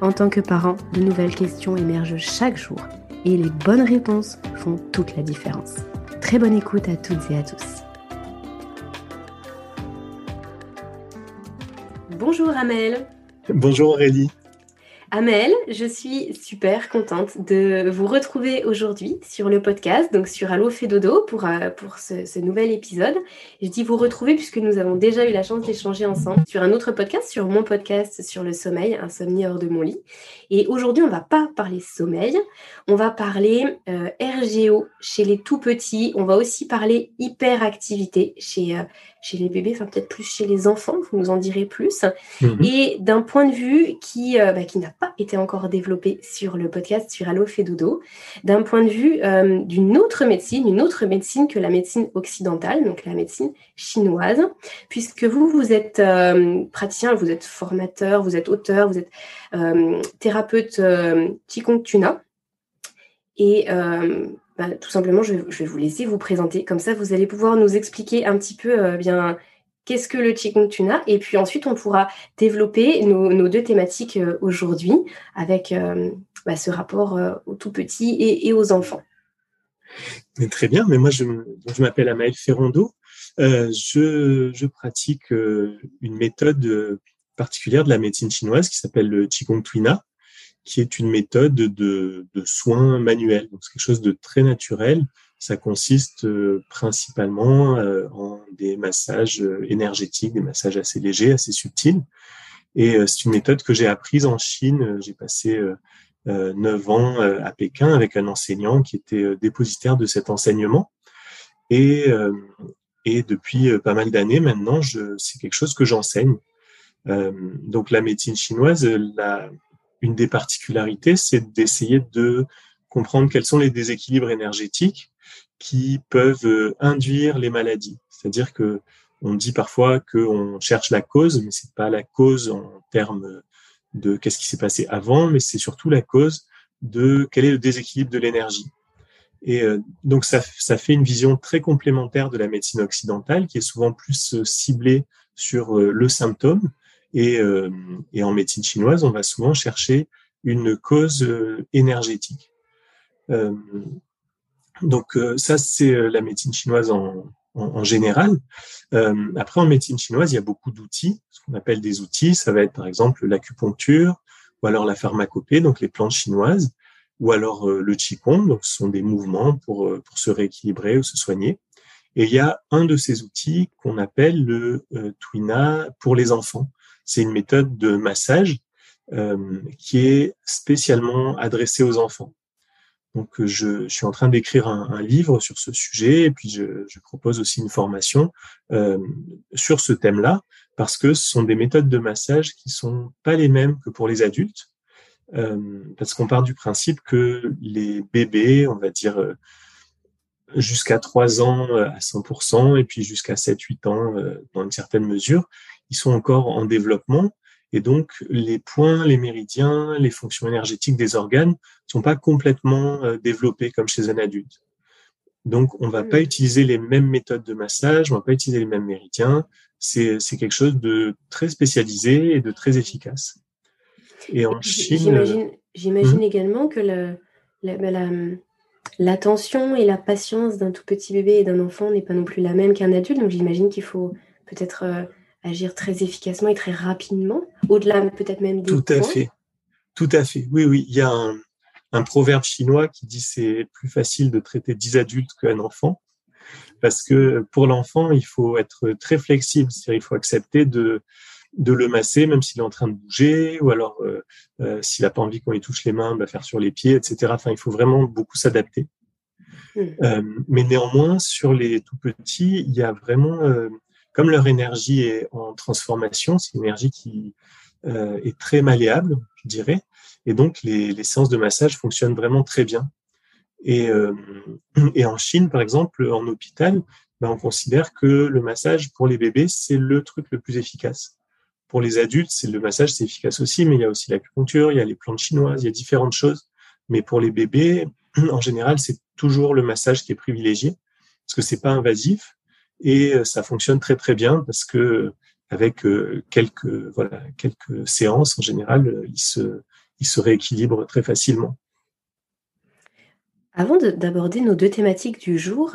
en tant que parent, de nouvelles questions émergent chaque jour et les bonnes réponses font toute la différence. Très bonne écoute à toutes et à tous. Bonjour Amel. Bonjour Aurélie. Amel, je suis super contente de vous retrouver aujourd'hui sur le podcast, donc sur Allo fait dodo pour, euh, pour ce, nouvel épisode. Je dis vous retrouver puisque nous avons déjà eu la chance d'échanger ensemble sur un autre podcast, sur mon podcast sur le sommeil, Insomnie hors de mon lit. Et aujourd'hui, on va pas parler sommeil, on va parler euh, RGO chez les tout petits, on va aussi parler hyperactivité chez, euh, chez les bébés, enfin peut-être plus chez les enfants, vous nous en direz plus. Mhm. Et d'un point de vue qui, bah, qui n'a pas été encore développé sur le podcast sur Allo Dodo, d'un point de vue euh, d'une autre médecine, une autre médecine que la médecine occidentale, donc la médecine chinoise, puisque vous, vous êtes euh, praticien, vous êtes formateur, vous êtes auteur, vous êtes euh, thérapeute Qigong Tuna. Et bah, tout simplement, je, je, vais vous laisser vous présenter. Comme ça, vous allez pouvoir nous expliquer un petit peu bien qu'est-ce que le Qigong Tuna Et puis ensuite, on pourra développer nos, deux thématiques euh, aujourd'hui avec euh, bah, ce rapport euh, aux tout petits et, aux enfants. très bien, mais moi, je, m'appelle Amaël Ferrando. je, pratique une méthode particulière de la médecine chinoise qui s'appelle le Qigong Tuna, qui est une méthode de, soins manuels. Donc, c'est quelque chose de très naturel ça consiste euh, principalement euh, en des massages euh, énergétiques, des massages assez légers, assez subtils. Et c'est une méthode que j'ai apprise en Chine. J'ai passé neuf ans à Pékin avec un enseignant qui était dépositaire de cet enseignement. Et, et depuis pas mal d'années maintenant, c'est quelque chose que j'enseigne. donc la médecine chinoise, la, une des particularités, c'est d'essayer de comprendre quels sont les déséquilibres énergétiques qui peuvent euh, induire les maladies. C'est-à-dire que on dit parfois qu'on cherche la cause, mais c'est pas la cause en termes de qu'est-ce qui s'est passé avant, mais c'est surtout la cause de quel est le déséquilibre de l'énergie. Et euh, donc ça, ça fait une vision très complémentaire de la médecine occidentale, qui est souvent plus euh, ciblée sur le symptôme. Et, et en médecine chinoise, on va souvent chercher une cause énergétique. Donc euh, ça, c'est euh, la médecine chinoise en, en, général. Euh, après, en médecine chinoise, il y a beaucoup d'outils, ce qu'on appelle des outils. Ça va être par exemple l'acupuncture, ou alors la pharmacopée, donc les plantes chinoises, ou alors le qigong, donc ce sont des mouvements pour, pour se rééquilibrer ou se soigner. Et il y a un de ces outils qu'on appelle le euh, Twina pour les enfants. C'est une méthode de massage euh, qui est spécialement adressée aux enfants. Donc, euh, je, suis en train d'écrire un, livre sur ce sujet et puis je, propose aussi une formation euh, sur ce thème-là parce que ce sont des méthodes de massage qui sont pas les mêmes que pour les adultes. Parce qu'on part du principe que les bébés, on va dire jusqu'à 3 ans à 100% et puis jusqu'à 7-8 ans dans une certaine mesure, ils sont encore en développement et donc, les points, les méridiens, les fonctions énergétiques des organes ne sont pas complètement euh, développés comme chez un adulte. Donc, on va pas hmm. utiliser les mêmes méthodes de massage, on va pas utiliser les mêmes méridiens. C'est quelque chose de très spécialisé et de très efficace. Et en Chine... J'imagine hmm? également que l'attention la, et la patience d'un tout petit bébé et d'un enfant n'est pas non plus la même qu'un adulte. Donc, j'imagine qu'il faut peut-être... Agir très efficacement et très rapidement, au-delà peut-être même des Tout à fait. Tout à fait. Oui, oui. Il y a un proverbe chinois qui dit c'est plus facile de traiter 10 adultes qu'un enfant. Parce que pour l'enfant, il faut être très flexible, c'est-à-dire il faut accepter de, de le masser, même s'il est en train de bouger, ou alors euh, euh, s'il n'a pas envie qu'on lui touche les mains, bah, faire sur les pieds, etc. Enfin, il faut vraiment beaucoup s'adapter. Mmh. Euh, mais néanmoins, sur les tout petits, il y a vraiment, comme leur énergie est en transformation, c'est une énergie qui est très malléable, je dirais, et donc les, séances de massage fonctionnent vraiment très bien. Et, euh, en Chine, par exemple, en hôpital, ben, on considère que le massage pour les bébés, c'est le truc le plus efficace. Pour les adultes, c'est le massage, c'est efficace aussi, mais il y a aussi l'acupuncture, il y a les plantes chinoises, il y a différentes choses. Mais pour les bébés, en général, c'est toujours le massage qui est privilégié parce que c'est pas invasif et euh, ça fonctionne très très bien parce que avec euh, quelques voilà quelques séances en général, il se il se rééquilibre très facilement. Avant d'aborder nos deux thématiques du jour,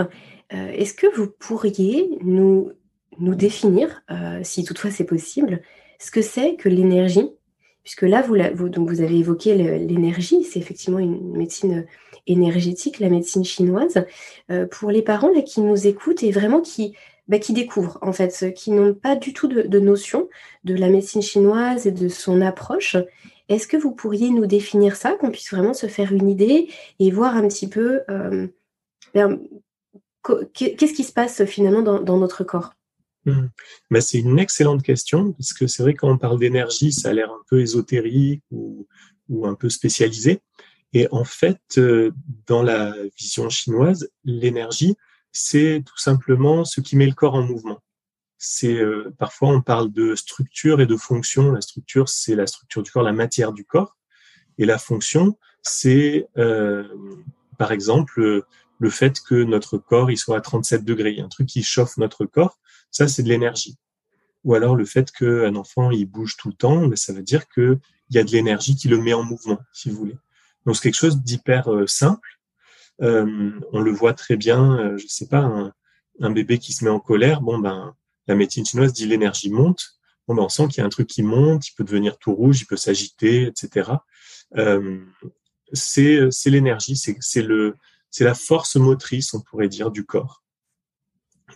euh, est-ce que vous pourriez nous, nous définir, euh, si toutefois c'est possible, ce que c'est que l'énergie? Puisque là, vous, donc vous avez évoqué l'énergie, c'est effectivement une médecine énergétique, la médecine chinoise. Euh, pour les parents là, qui nous écoutent et vraiment qui, bah, qui découvrent, en fait, qui n'ont pas du tout de, de notion de la médecine chinoise et de son approche, est-ce que vous pourriez nous définir ça, qu'on puisse vraiment se faire une idée et voir un petit peu euh, ben, qu'est-ce qui se passe finalement dans, notre corps? Mmh. ben, C'est une excellente question, parce que c'est vrai quand on parle d'énergie, ça a l'air un peu ésotérique ou, un peu spécialisé. Et en fait, euh, dans la vision chinoise, l'énergie, c'est tout simplement ce qui met le corps en mouvement c'est euh, parfois on parle de structure et de fonction. La structure, c'est la structure du corps, la matière du corps, et la fonction, c'est euh, par exemple le fait que notre corps il soit à 37 degrés, un truc qui chauffe notre corps, ça c'est de l'énergie. Ou alors le fait qu'un enfant il bouge tout le temps, ben, ça veut dire qu'il y a de l'énergie qui le met en mouvement, si vous voulez. Donc c'est quelque chose d'hyper euh, simple. on le voit très bien, je sais pas, un, bébé qui se met en colère, bon ben la médecine chinoise dit l'énergie monte. Bon, ben, on sent qu'il y a un truc qui monte, il peut devenir tout rouge, il peut s'agiter, etc. Euh, c'est l'énergie, c'est le c'est la force motrice, on pourrait dire, du corps.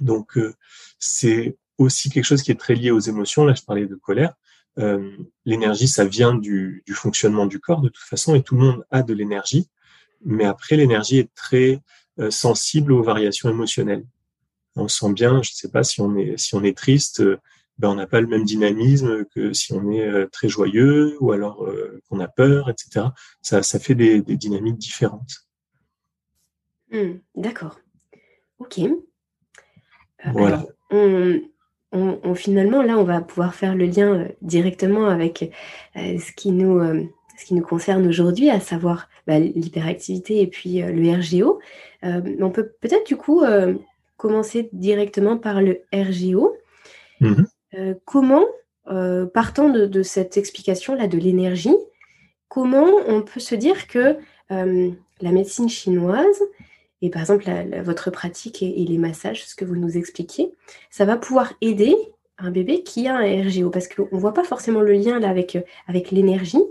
Donc euh, c'est aussi quelque chose qui est très lié aux émotions. Là, je parlais de colère. Euh, l'énergie, ça vient du, du, fonctionnement du corps de toute façon, et tout le monde a de l'énergie. Mais après, l'énergie est très euh, sensible aux variations émotionnelles on sent bien, je ne sais pas si on est si on est triste, euh, ben on n'a pas le même dynamisme que si on est très joyeux ou alors qu'on a peur, etc. Ça, ça fait des, dynamiques différentes. Hmm, d'accord. Ok. voilà. on, finalement, là, on va pouvoir faire le lien directement avec ce, qui nous, ce qui nous concerne aujourd'hui, à savoir bah, l'hyperactivité et puis le RGO. on peut peut-être du coup commencer directement par le RGO. Mhm. Euh, comment, euh, partant de, cette explication-là de l'énergie, comment on peut se dire que euh, la médecine chinoise, et par exemple votre pratique et, les massages, ce que vous nous expliquiez, ça va pouvoir aider un bébé qui a un RGO Parce qu'on ne voit pas forcément le lien là avec, avec l'énergie,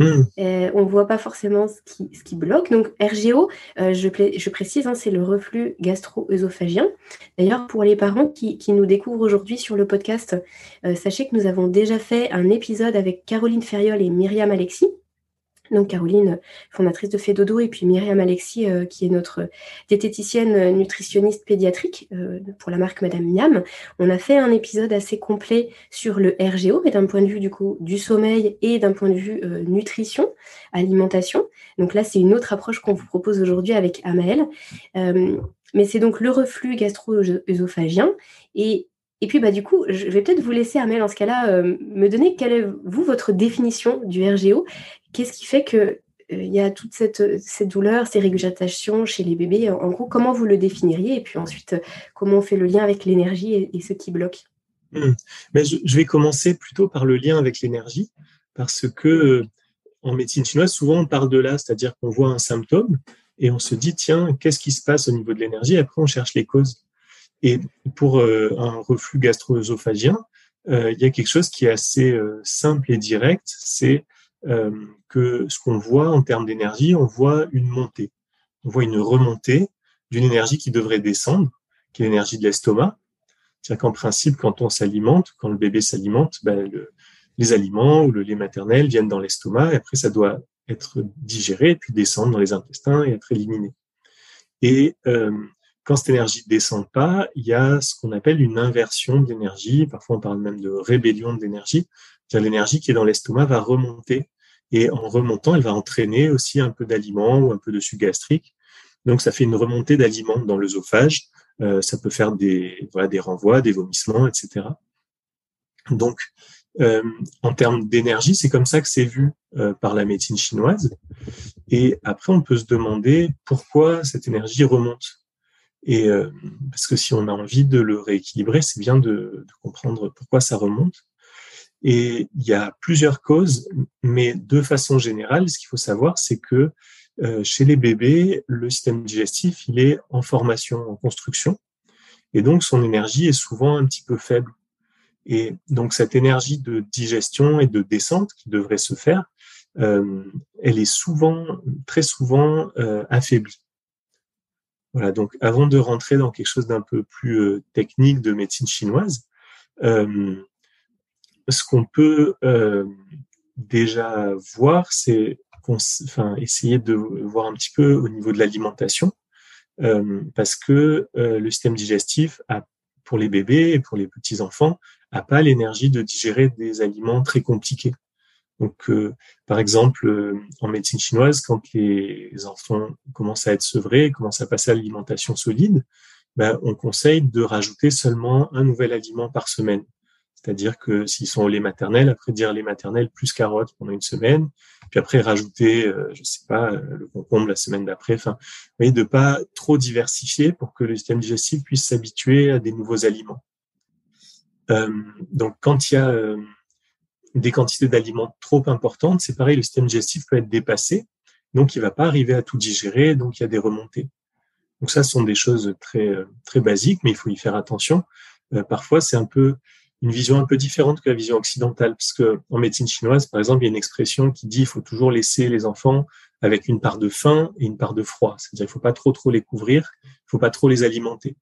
Hmm. Euh, on ne voit pas forcément ce qui, ce qui bloque. Donc RGO, euh, je, je, précise, hein, c'est le reflux gastro-œsophagien. D'ailleurs, pour les parents qui, nous découvrent aujourd'hui sur le podcast, euh, sachez que nous avons déjà fait un épisode avec Caroline Ferriol et Myriam Alexis donc Caroline, fondatrice de Fedodo, et puis Myriam Alexis, euh, qui est notre diététicienne euh, nutritionniste pédiatrique euh, pour la marque Madame Miam. On a fait un épisode assez complet sur le RGO, mais d'un point de vue du coup du sommeil et d'un point de vue nutrition, alimentation. Donc là, c'est une autre approche qu'on vous propose aujourd'hui avec Amael. mais c'est donc le reflux gastro-œsophagien et puis, bah, du coup, je vais peut-être vous laisser, Amel, en ce cas-là, me donner quelle est, votre définition du RGO Qu'est-ce qui fait qu'il euh, il y a toute cette, cette, douleur, ces régurgitations chez les bébés En gros, comment vous le définiriez Et puis ensuite, comment on fait le lien avec l'énergie et, ce qui bloque? Mais je, vais commencer plutôt par le lien avec l'énergie, parce que euh, en médecine chinoise, souvent on parle de là, c'est-à-dire qu'on voit un symptôme et on se dit, tiens, qu'est-ce qui se passe au niveau de l'énergie? Après, on cherche les causes. Et pour euh, un reflux gastro-œsophagien, il y a quelque chose qui est assez simple et direct, c'est que ce qu'on voit en termes d'énergie, on voit une montée. On voit une remontée d'une énergie qui devrait descendre, qui est l'énergie de l'estomac. C'est-à-dire qu'en principe, quand on s'alimente, quand le bébé s'alimente, ben, les aliments ou le lait maternel viennent dans l'estomac et après ça doit être digéré, puis descendre dans les intestins et être éliminé. Et euh, quand cette énergie ne descend pas, il y a ce qu'on appelle une inversion d'énergie. Parfois, on parle même de rébellion de l'énergie. L'énergie qui est dans l'estomac va remonter. Et en remontant, elle va entraîner aussi un peu d'aliments ou un peu de sucre gastrique. Donc, ça fait une remontée d'aliments dans l'œsophage. Euh, ça peut faire des, voilà, des renvois, des vomissements, etc. Donc, euh, en termes d'énergie, c'est comme ça que c'est vu euh, par la médecine chinoise. Et après, on peut se demander pourquoi cette énergie remonte. Et parce que si on a envie de le rééquilibrer, c'est bien de, comprendre pourquoi ça remonte. Et il y a plusieurs causes, mais de façon générale, ce qu'il faut savoir, c'est que euh, chez les bébés, le système digestif, il est en formation, en construction, et donc son énergie est souvent un petit peu faible. Et donc cette énergie de digestion et de descente qui devrait se faire, euh, elle est souvent, très souvent euh, affaiblie. Voilà, donc avant de rentrer dans quelque chose d'un peu plus euh, technique de médecine chinoise, euh, ce qu'on peut euh, déjà voir, c'est essayer de voir un petit peu au niveau de l'alimentation, parce que le système digestif pour les bébés et pour les petits enfants, n'a pas l'énergie de digérer des aliments très compliqués. Donc, euh, par exemple, euh, en médecine chinoise, quand les enfants commencent à être sevrés, commencent à passer à l'alimentation solide, ben, on conseille de rajouter seulement un nouvel aliment par semaine. C'est-à-dire que s'ils sont au lait maternel, après dire lait maternel plus carottes pendant une semaine, puis après rajouter, euh, je sais pas, le concombre la semaine d'après. Vous voyez, de pas trop diversifier pour que le système digestif puisse s'habituer à des nouveaux aliments. Euh, donc, quand il y a euh, des quantités d'aliments trop importantes, c'est pareil, le système digestif peut être dépassé, donc il va pas arriver à tout digérer, donc il y a des remontées. Donc ça, ce sont des choses très euh, très basiques, mais il faut y faire attention. parfois, c'est un peu une vision un peu différente que la vision occidentale, parce que en médecine chinoise, par exemple, il y a une expression qui dit il faut toujours laisser les enfants avec une part de faim et une part de froid. C'est-à-dire il faut pas trop trop les couvrir, il faut pas trop les alimenter.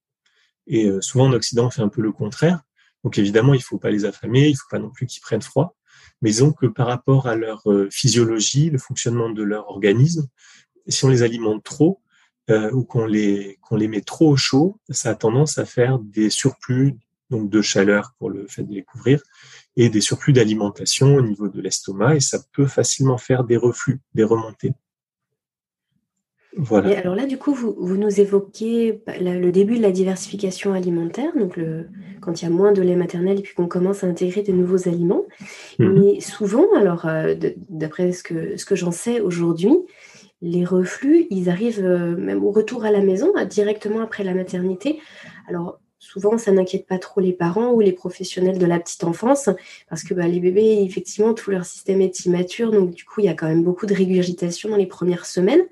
Et souvent en Occident, on fait un peu le contraire. Donc évidemment, il ne faut pas les affamer, il faut pas non plus qu'ils prennent froid. Mais disons que par rapport à leur euh, physiologie, le fonctionnement de leur organisme, si on les alimente trop euh, ou qu'on les, qu'on les met trop au chaud, ça a tendance à faire des surplus donc de chaleur pour le fait de les couvrir et des surplus d'alimentation au niveau de l'estomac et ça peut facilement faire des reflux, des remontées. Et alors là, du coup, vous, nous évoquez bah, le début de la diversification alimentaire, donc le, quand il y a moins de lait maternel et puis qu'on commence à intégrer de nouveaux aliments. Mhm. Mais souvent, alors euh, d'après ce que, ce que j'en sais aujourd'hui, les reflux, ils arrivent euh, même au retour à la maison, directement après la maternité. Alors souvent, ça n'inquiète pas trop les parents ou les professionnels de la petite enfance, parce que bah, les bébés, effectivement, tout leur système est immature, donc du coup, il y a quand même beaucoup de régurgitation dans les premières semaines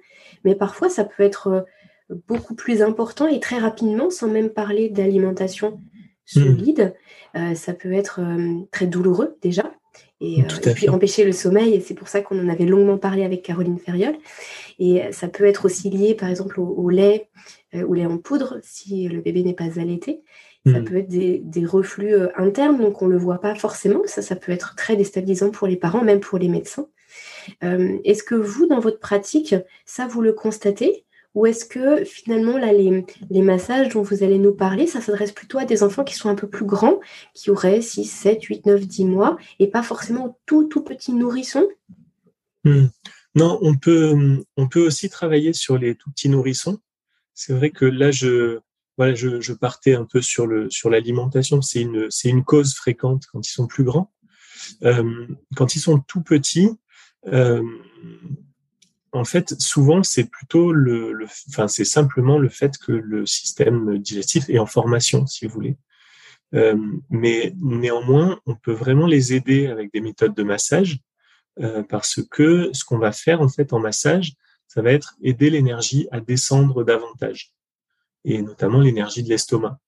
mais parfois ça peut être euh, beaucoup plus important et très rapidement, sans même parler d'alimentation solide. Hmm. Euh, ça peut être euh, très douloureux déjà. Et, puis empêcher le sommeil, et c'est pour ça qu'on en avait longuement parlé avec Caroline Ferriol. Et ça peut être aussi lié, par exemple, au, lait, au lait en poudre, si le bébé n'est pas allaité. Ça hmm. peut être des, des, reflux internes, donc on ne le voit pas forcément. Ça, ça peut être très déstabilisant pour les parents, même pour les médecins. Euh, est-ce que vous, dans votre pratique, ça, vous le constatez? Ou est-ce que finalement, là, les, les, massages dont vous allez nous parler, ça s'adresse plutôt à des enfants qui sont un peu plus grands, qui auraient 6, 7, 8, 9, 10 mois, et pas forcément tout, tout petits nourrissons hmm. Non, on peut, on peut aussi travailler sur les tout petits nourrissons. C'est vrai que là, je, voilà, je, je partais un peu sur le sur l'alimentation. C'est une, c'est une cause fréquente quand ils sont plus grands. Euh, quand ils sont tout petits, euh, en fait, souvent, c'est plutôt le, enfin, c'est simplement le fait que le système digestif est en formation, si vous voulez. Euh, mais néanmoins, on peut vraiment les aider avec des méthodes de massage, euh, parce que ce qu'on va faire en fait en massage, ça va être aider l'énergie à descendre davantage, et notamment l'énergie de l'estomac.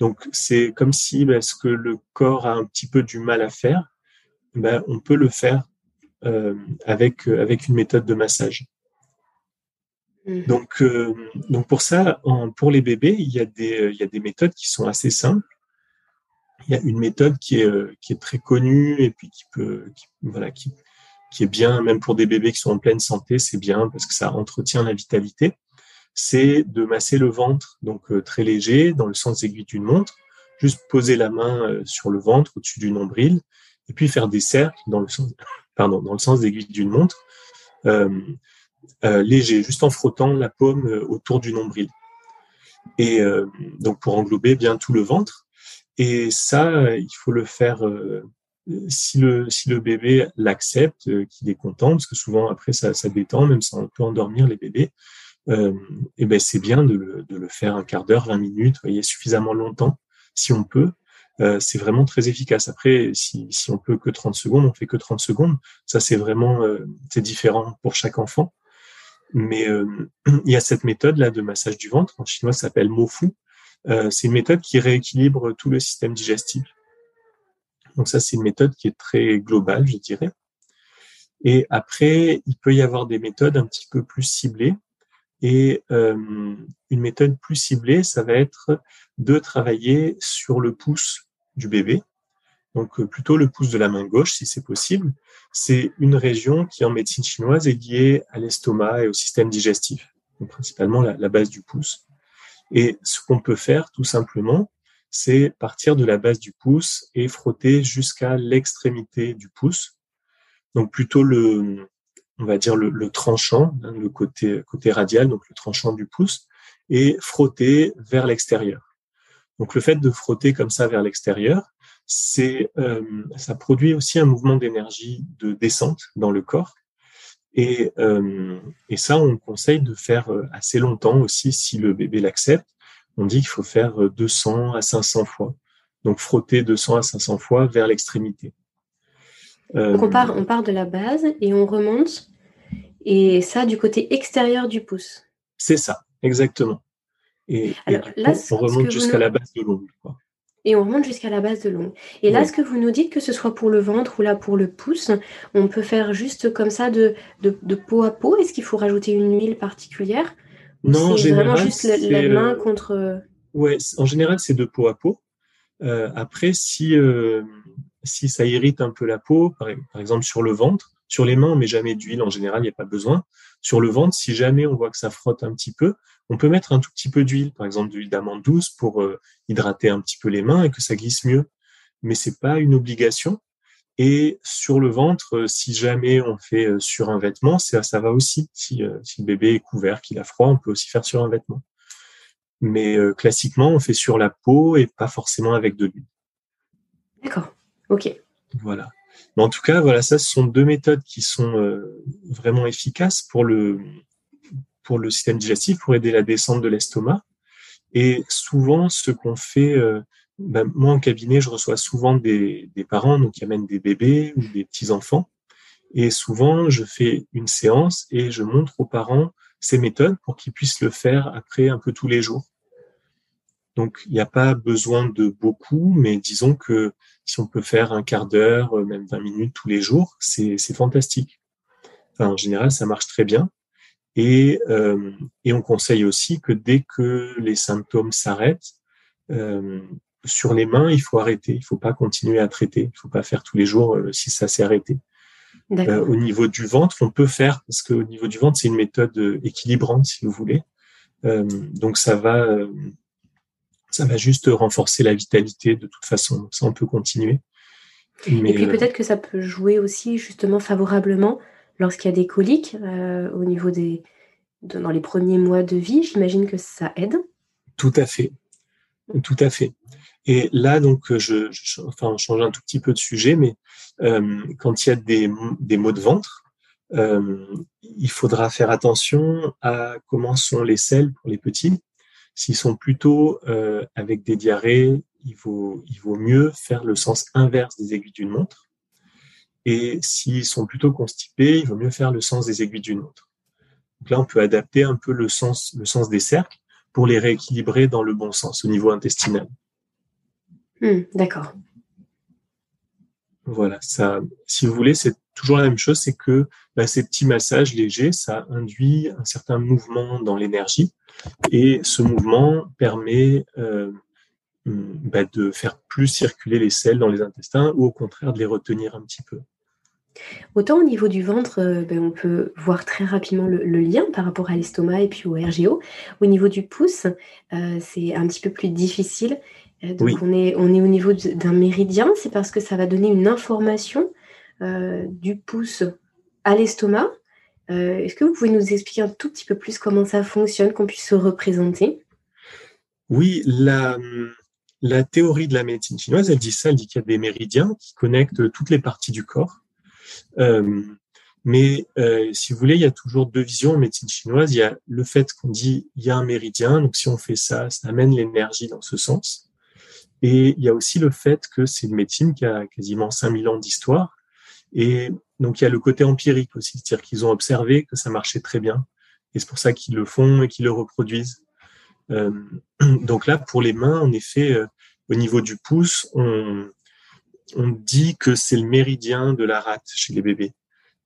Donc, c'est comme si ben, ce que le corps a un petit peu du mal à faire, ben, on peut le faire avec, avec une méthode de massage. Mhm. Donc, donc pour ça, pour les bébés, il y, a des, il y a des méthodes qui sont assez simples. Il y a une méthode qui est, qui est très connue et puis qui peut, voilà, qui, qui est bien, même pour des bébés qui sont en pleine santé, c'est bien parce que ça entretient la vitalité. C'est de masser le ventre, donc très léger, dans le sens aiguille d'une montre, juste poser la main euh, sur le ventre au-dessus du nombril et puis faire des cercles dans le sens, dans le sens d'aiguille d'une montre, euh, euh, léger, juste en frottant la paume euh, autour du nombril. Et donc pour englober bien tout le ventre. Et ça, il faut le faire si le si bébé l'accepte, qu'il est content, parce que souvent après ça, ça détend, même ça peut endormir les bébés. et ben c'est bien de le, faire un quart d'heure, 20 minutes, suffisamment longtemps si on peut, euh, c'est vraiment très efficace. Après, si, si on peut que 30 secondes, on fait que 30 secondes. Ça, c'est vraiment euh, c'est différent pour chaque enfant. Mais euh, il y a cette méthode là de massage du ventre. En chinois, ça s'appelle mofu. c'est une méthode qui rééquilibre tout le système digestif. Donc ça, c'est une méthode qui est très globale, je dirais. Et après, il peut y avoir des méthodes un petit peu plus ciblées. Et euh, une méthode plus ciblée, ça va être de travailler sur le pouce du bébé. Donc euh, plutôt le pouce de la main gauche, si c'est possible. C'est une région qui en médecine chinoise est liée à l'estomac et au système digestif, donc principalement la, la base du pouce. Et ce qu'on peut faire tout simplement, c'est partir de la base du pouce et frotter jusqu'à l'extrémité du pouce. Donc plutôt le, on va dire le, tranchant, hein, le côté, côté radial, donc le tranchant du pouce, et frotter vers l'extérieur. Donc le fait de frotter comme ça vers l'extérieur, c'est euh, ça produit aussi un mouvement d'énergie de descente dans le corps. Et, euh, et ça, on conseille de faire euh, assez longtemps aussi si le bébé l'accepte. On dit qu'il faut faire 200 à 500 fois. Donc frotter 200 à 500 fois vers l'extrémité. Donc on part, on part de la base et on remonte, et ça du côté extérieur du pouce. C'est ça, exactement. Et, là, on remonte jusqu'à la base de l'ongle. Et on remonte jusqu'à la base de l'ongle. Et là, ce que vous nous dites, que ce soit pour le ventre ou là pour le pouce, on peut faire juste comme ça de, de, peau à peau. Est-ce qu'il faut rajouter une huile particulière Non, en général, vraiment juste la, main euh, contre. Ouais, en général, c'est de peau à peau. Euh, après, si, euh, si ça irrite un peu la peau, par, exemple sur le ventre, sur les mains, on met jamais d'huile, en général, il n'y a pas besoin. Sur le ventre, si jamais on voit que ça frotte un petit peu, on peut mettre un tout petit peu d'huile, par exemple d'huile d'amande douce pour euh, hydrater un petit peu les mains et que ça glisse mieux. Mais c'est pas une obligation. Et sur le ventre, euh, si jamais on fait euh, sur un vêtement, ça, ça va aussi. Si, si le bébé est couvert, qu'il a froid, on peut aussi faire sur un vêtement. Mais classiquement, on fait sur la peau et pas forcément avec de l'huile. D'accord. Ok. Voilà. Mais en tout cas, voilà, ça, ce sont deux méthodes qui sont euh, vraiment efficaces pour le, pour le système digestif, pour aider la descente de l'estomac. Et souvent, ce qu'on fait, euh, ben, moi en cabinet, je reçois souvent des, parents donc, qui amènent des bébés ou des petits-enfants. Et souvent, je fais une séance et je montre aux parents ces méthodes pour qu'ils puissent le faire après un peu tous les jours. Donc, il n'y a pas besoin de beaucoup, mais disons que si on peut faire un quart d'heure, même 20 minutes tous les jours, c'est fantastique. En général, ça marche très bien. Et, euh, et on conseille aussi que dès que les symptômes s'arrêtent, euh, sur les mains, il faut arrêter. Il ne faut pas continuer à traiter. Il ne faut pas faire tous les jours euh, si ça s'est arrêté. Au niveau du ventre, on peut faire, parce qu'au niveau du ventre, c'est une méthode équilibrante, si vous voulez. donc ça va ça va juste renforcer la vitalité de toute façon. ça, on peut continuer. et puis peut-être que ça peut jouer aussi justement favorablement lorsqu'il y a des coliques euh, au niveau des dans les premiers mois de vie. J'imagine que ça aide. Tout à fait, tout à fait. Et là, donc, on change un tout petit peu de sujet, mais euh, quand il y a des, maux de ventre, il faudra faire attention à comment sont les selles pour les petits S'ils sont plutôt euh, avec des diarrhées, il vaut, il vaut mieux faire le sens inverse des aiguilles d'une montre. Et s'ils sont plutôt constipés, il vaut mieux faire le sens des aiguilles d'une montre. Donc là, on peut adapter un peu le sens, le sens des cercles pour les rééquilibrer dans le bon sens au niveau intestinal. Hmm, d'accord. Voilà, ça, si vous voulez, c'est toujours la même chose, c'est que bah, ces petits massages légers, ça induit un certain mouvement dans l'énergie et ce mouvement permet euh, bah, de faire plus circuler les selles dans les intestins ou au contraire de les retenir un petit peu. Autant au niveau du ventre, euh, ben, on peut voir très rapidement le, lien par rapport à l'estomac et puis au RGO. Au niveau du pouce, euh, c'est un petit peu plus difficile. Euh, donc on, est, on est au niveau d'un méridien, c'est parce que ça va donner une information du pouce à l'estomac. Est-ce que vous pouvez nous expliquer un tout petit peu plus comment ça fonctionne, qu'on puisse se représenter? Oui, la, la théorie de la médecine chinoise, elle dit ça, elle dit qu'il y a des méridiens qui connectent toutes les parties du corps. Euh, mais euh, si vous voulez, il y a toujours deux visions en médecine chinoise. Il y a le fait qu'on dit il y a un méridien, donc si on fait ça, ça amène l'énergie dans ce sens. Et il y a aussi le fait que c'est une médecine qui a quasiment 5000 ans d'histoire. Et donc il y a le côté empirique aussi, c'est-à-dire qu'ils ont observé que ça marchait très bien. Et c'est pour ça qu'ils le font et qu'ils le reproduisent. Euh, donc là, pour les mains, en effet, au niveau du pouce, on, on dit que c'est le méridien de la rate chez les bébés.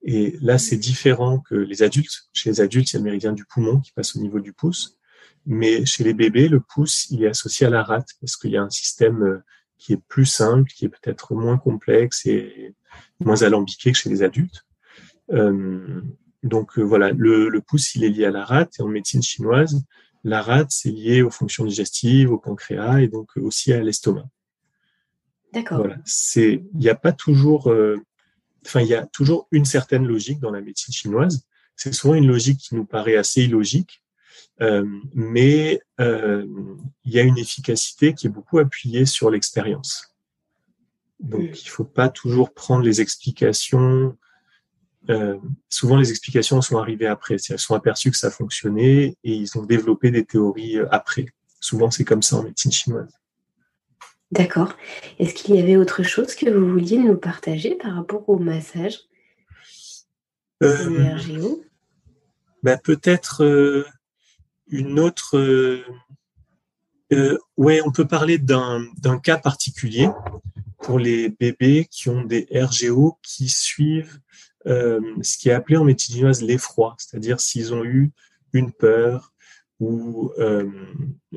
Et là, c'est différent que les adultes. Chez les adultes, il y a le méridien du poumon qui passe au niveau du pouce. Mais chez les bébés, le pouce, il est associé à la rate parce qu'il y a un système euh, qui est plus simple, qui est peut-être moins complexe et moins alambiqué que chez les adultes. Euh, donc euh, voilà, le, le, pouce, il est lié à la rate. Et en médecine chinoise, la rate, c'est lié aux fonctions digestives, au pancréas et donc aussi à l'estomac. D'accord. Voilà. C'est, il n'y a pas toujours, euh, enfin, il y a toujours une certaine logique dans la médecine chinoise. C'est souvent une logique qui nous paraît assez illogique, euh, mais euh, il y a une efficacité qui est beaucoup appuyée sur l'expérience. Donc, mm. il faut pas toujours prendre les explications. Euh, souvent, les explications sont arrivées après. Elles sont aperçues que ça fonctionnait et ils ont développé des théories après. Souvent, c'est comme ça en médecine chinoise. D'accord. Est-ce qu'il y avait autre chose que vous vouliez nous partager par rapport au massage euh, bah, Peut-être euh, une autre. Euh, euh, oui, on peut parler d'un cas particulier pour les bébés qui ont des RGO qui suivent ce qui est appelé en médecine l'effroi, c'est-à-dire s'ils ont eu une peur, ou euh,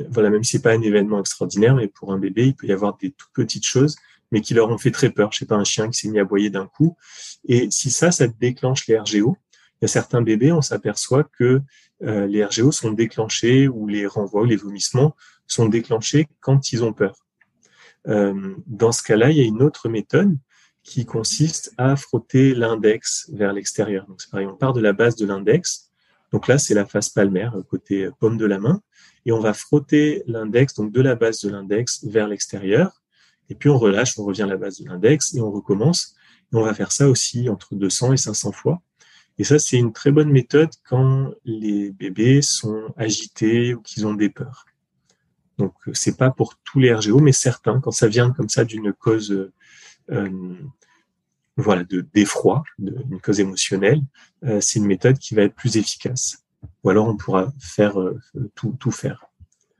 voilà, même si c'est pas un événement extraordinaire, mais pour un bébé, il peut y avoir des toutes petites choses, mais qui leur ont fait très peur. Je sais pas, un chien qui s'est mis à boyer d'un coup. Et si ça, ça déclenche les RGO, il y a certains bébés, on s'aperçoit que euh, les RGO sont déclenchés ou les renvois ou les vomissements sont déclenchés quand ils ont peur. Euh, dans ce cas-là, il y a une autre méthode qui consiste à frotter l'index vers l'extérieur. Donc c'est pareil, on part de la base de l'index, donc là, c'est la face palmaire, côté paume de la main. Et on va frotter l'index, donc de la base de l'index vers l'extérieur. Et puis on relâche, on revient à la base de l'index et on recommence. Et on va faire ça aussi entre 200 et 500 fois. Et ça, c'est une très bonne méthode quand les bébés sont agités ou qu'ils ont des peurs. Donc, c'est pas pour tous les RGO, mais certains, quand ça vient comme ça d'une cause euh, voilà, de d'effroi, d'une cause émotionnelle, euh, c'est une méthode qui va être plus efficace. Ou alors on pourra faire euh, tout, tout faire.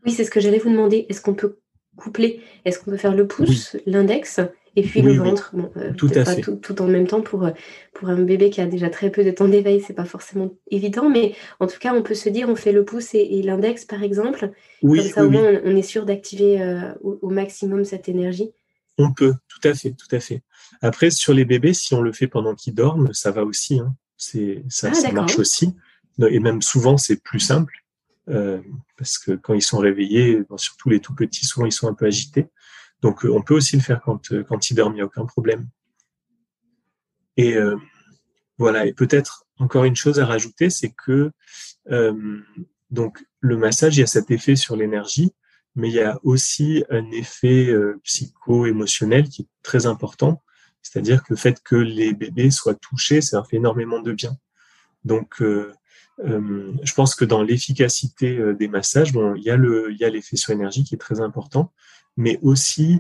Oui, c'est ce que j'allais vous demander. Est-ce qu'on peut coupler? Est-ce qu'on peut faire le pouce, l'index et puis le ventre? Bon, euh, Tout à fait. Tout, tout, en même temps pour, pour un bébé qui a déjà très peu de temps d'éveil, c'est pas forcément évident, mais en tout cas, on peut se dire on fait le pouce et, l'index par exemple. Oui, Comme ça, au moins, on, est sûr d'activer au maximum cette énergie. On peut, tout à fait, tout à fait. Après, sur les bébés, si on le fait pendant qu'ils dorment, ça va aussi. Hein. C'est ça, ah, ça marche aussi. Et même souvent, c'est plus simple euh, parce que quand ils sont réveillés, surtout les tout petits, souvent ils sont un peu agités. Donc, euh, on peut aussi le faire quand euh, quand ils dorment, il n'y a aucun problème. Et voilà. Et peut-être encore une chose à rajouter, c'est que donc le massage, il y a cet effet sur l'énergie, mais il y a aussi un effet psycho-émotionnel qui est très important. C'est-à-dire que le fait que les bébés soient touchés, ça leur fait énormément de bien. Donc, euh, euh, je pense que dans l'efficacité euh, des massages, bon, il y a il y a l'effet sur l'énergie qui est très important, mais aussi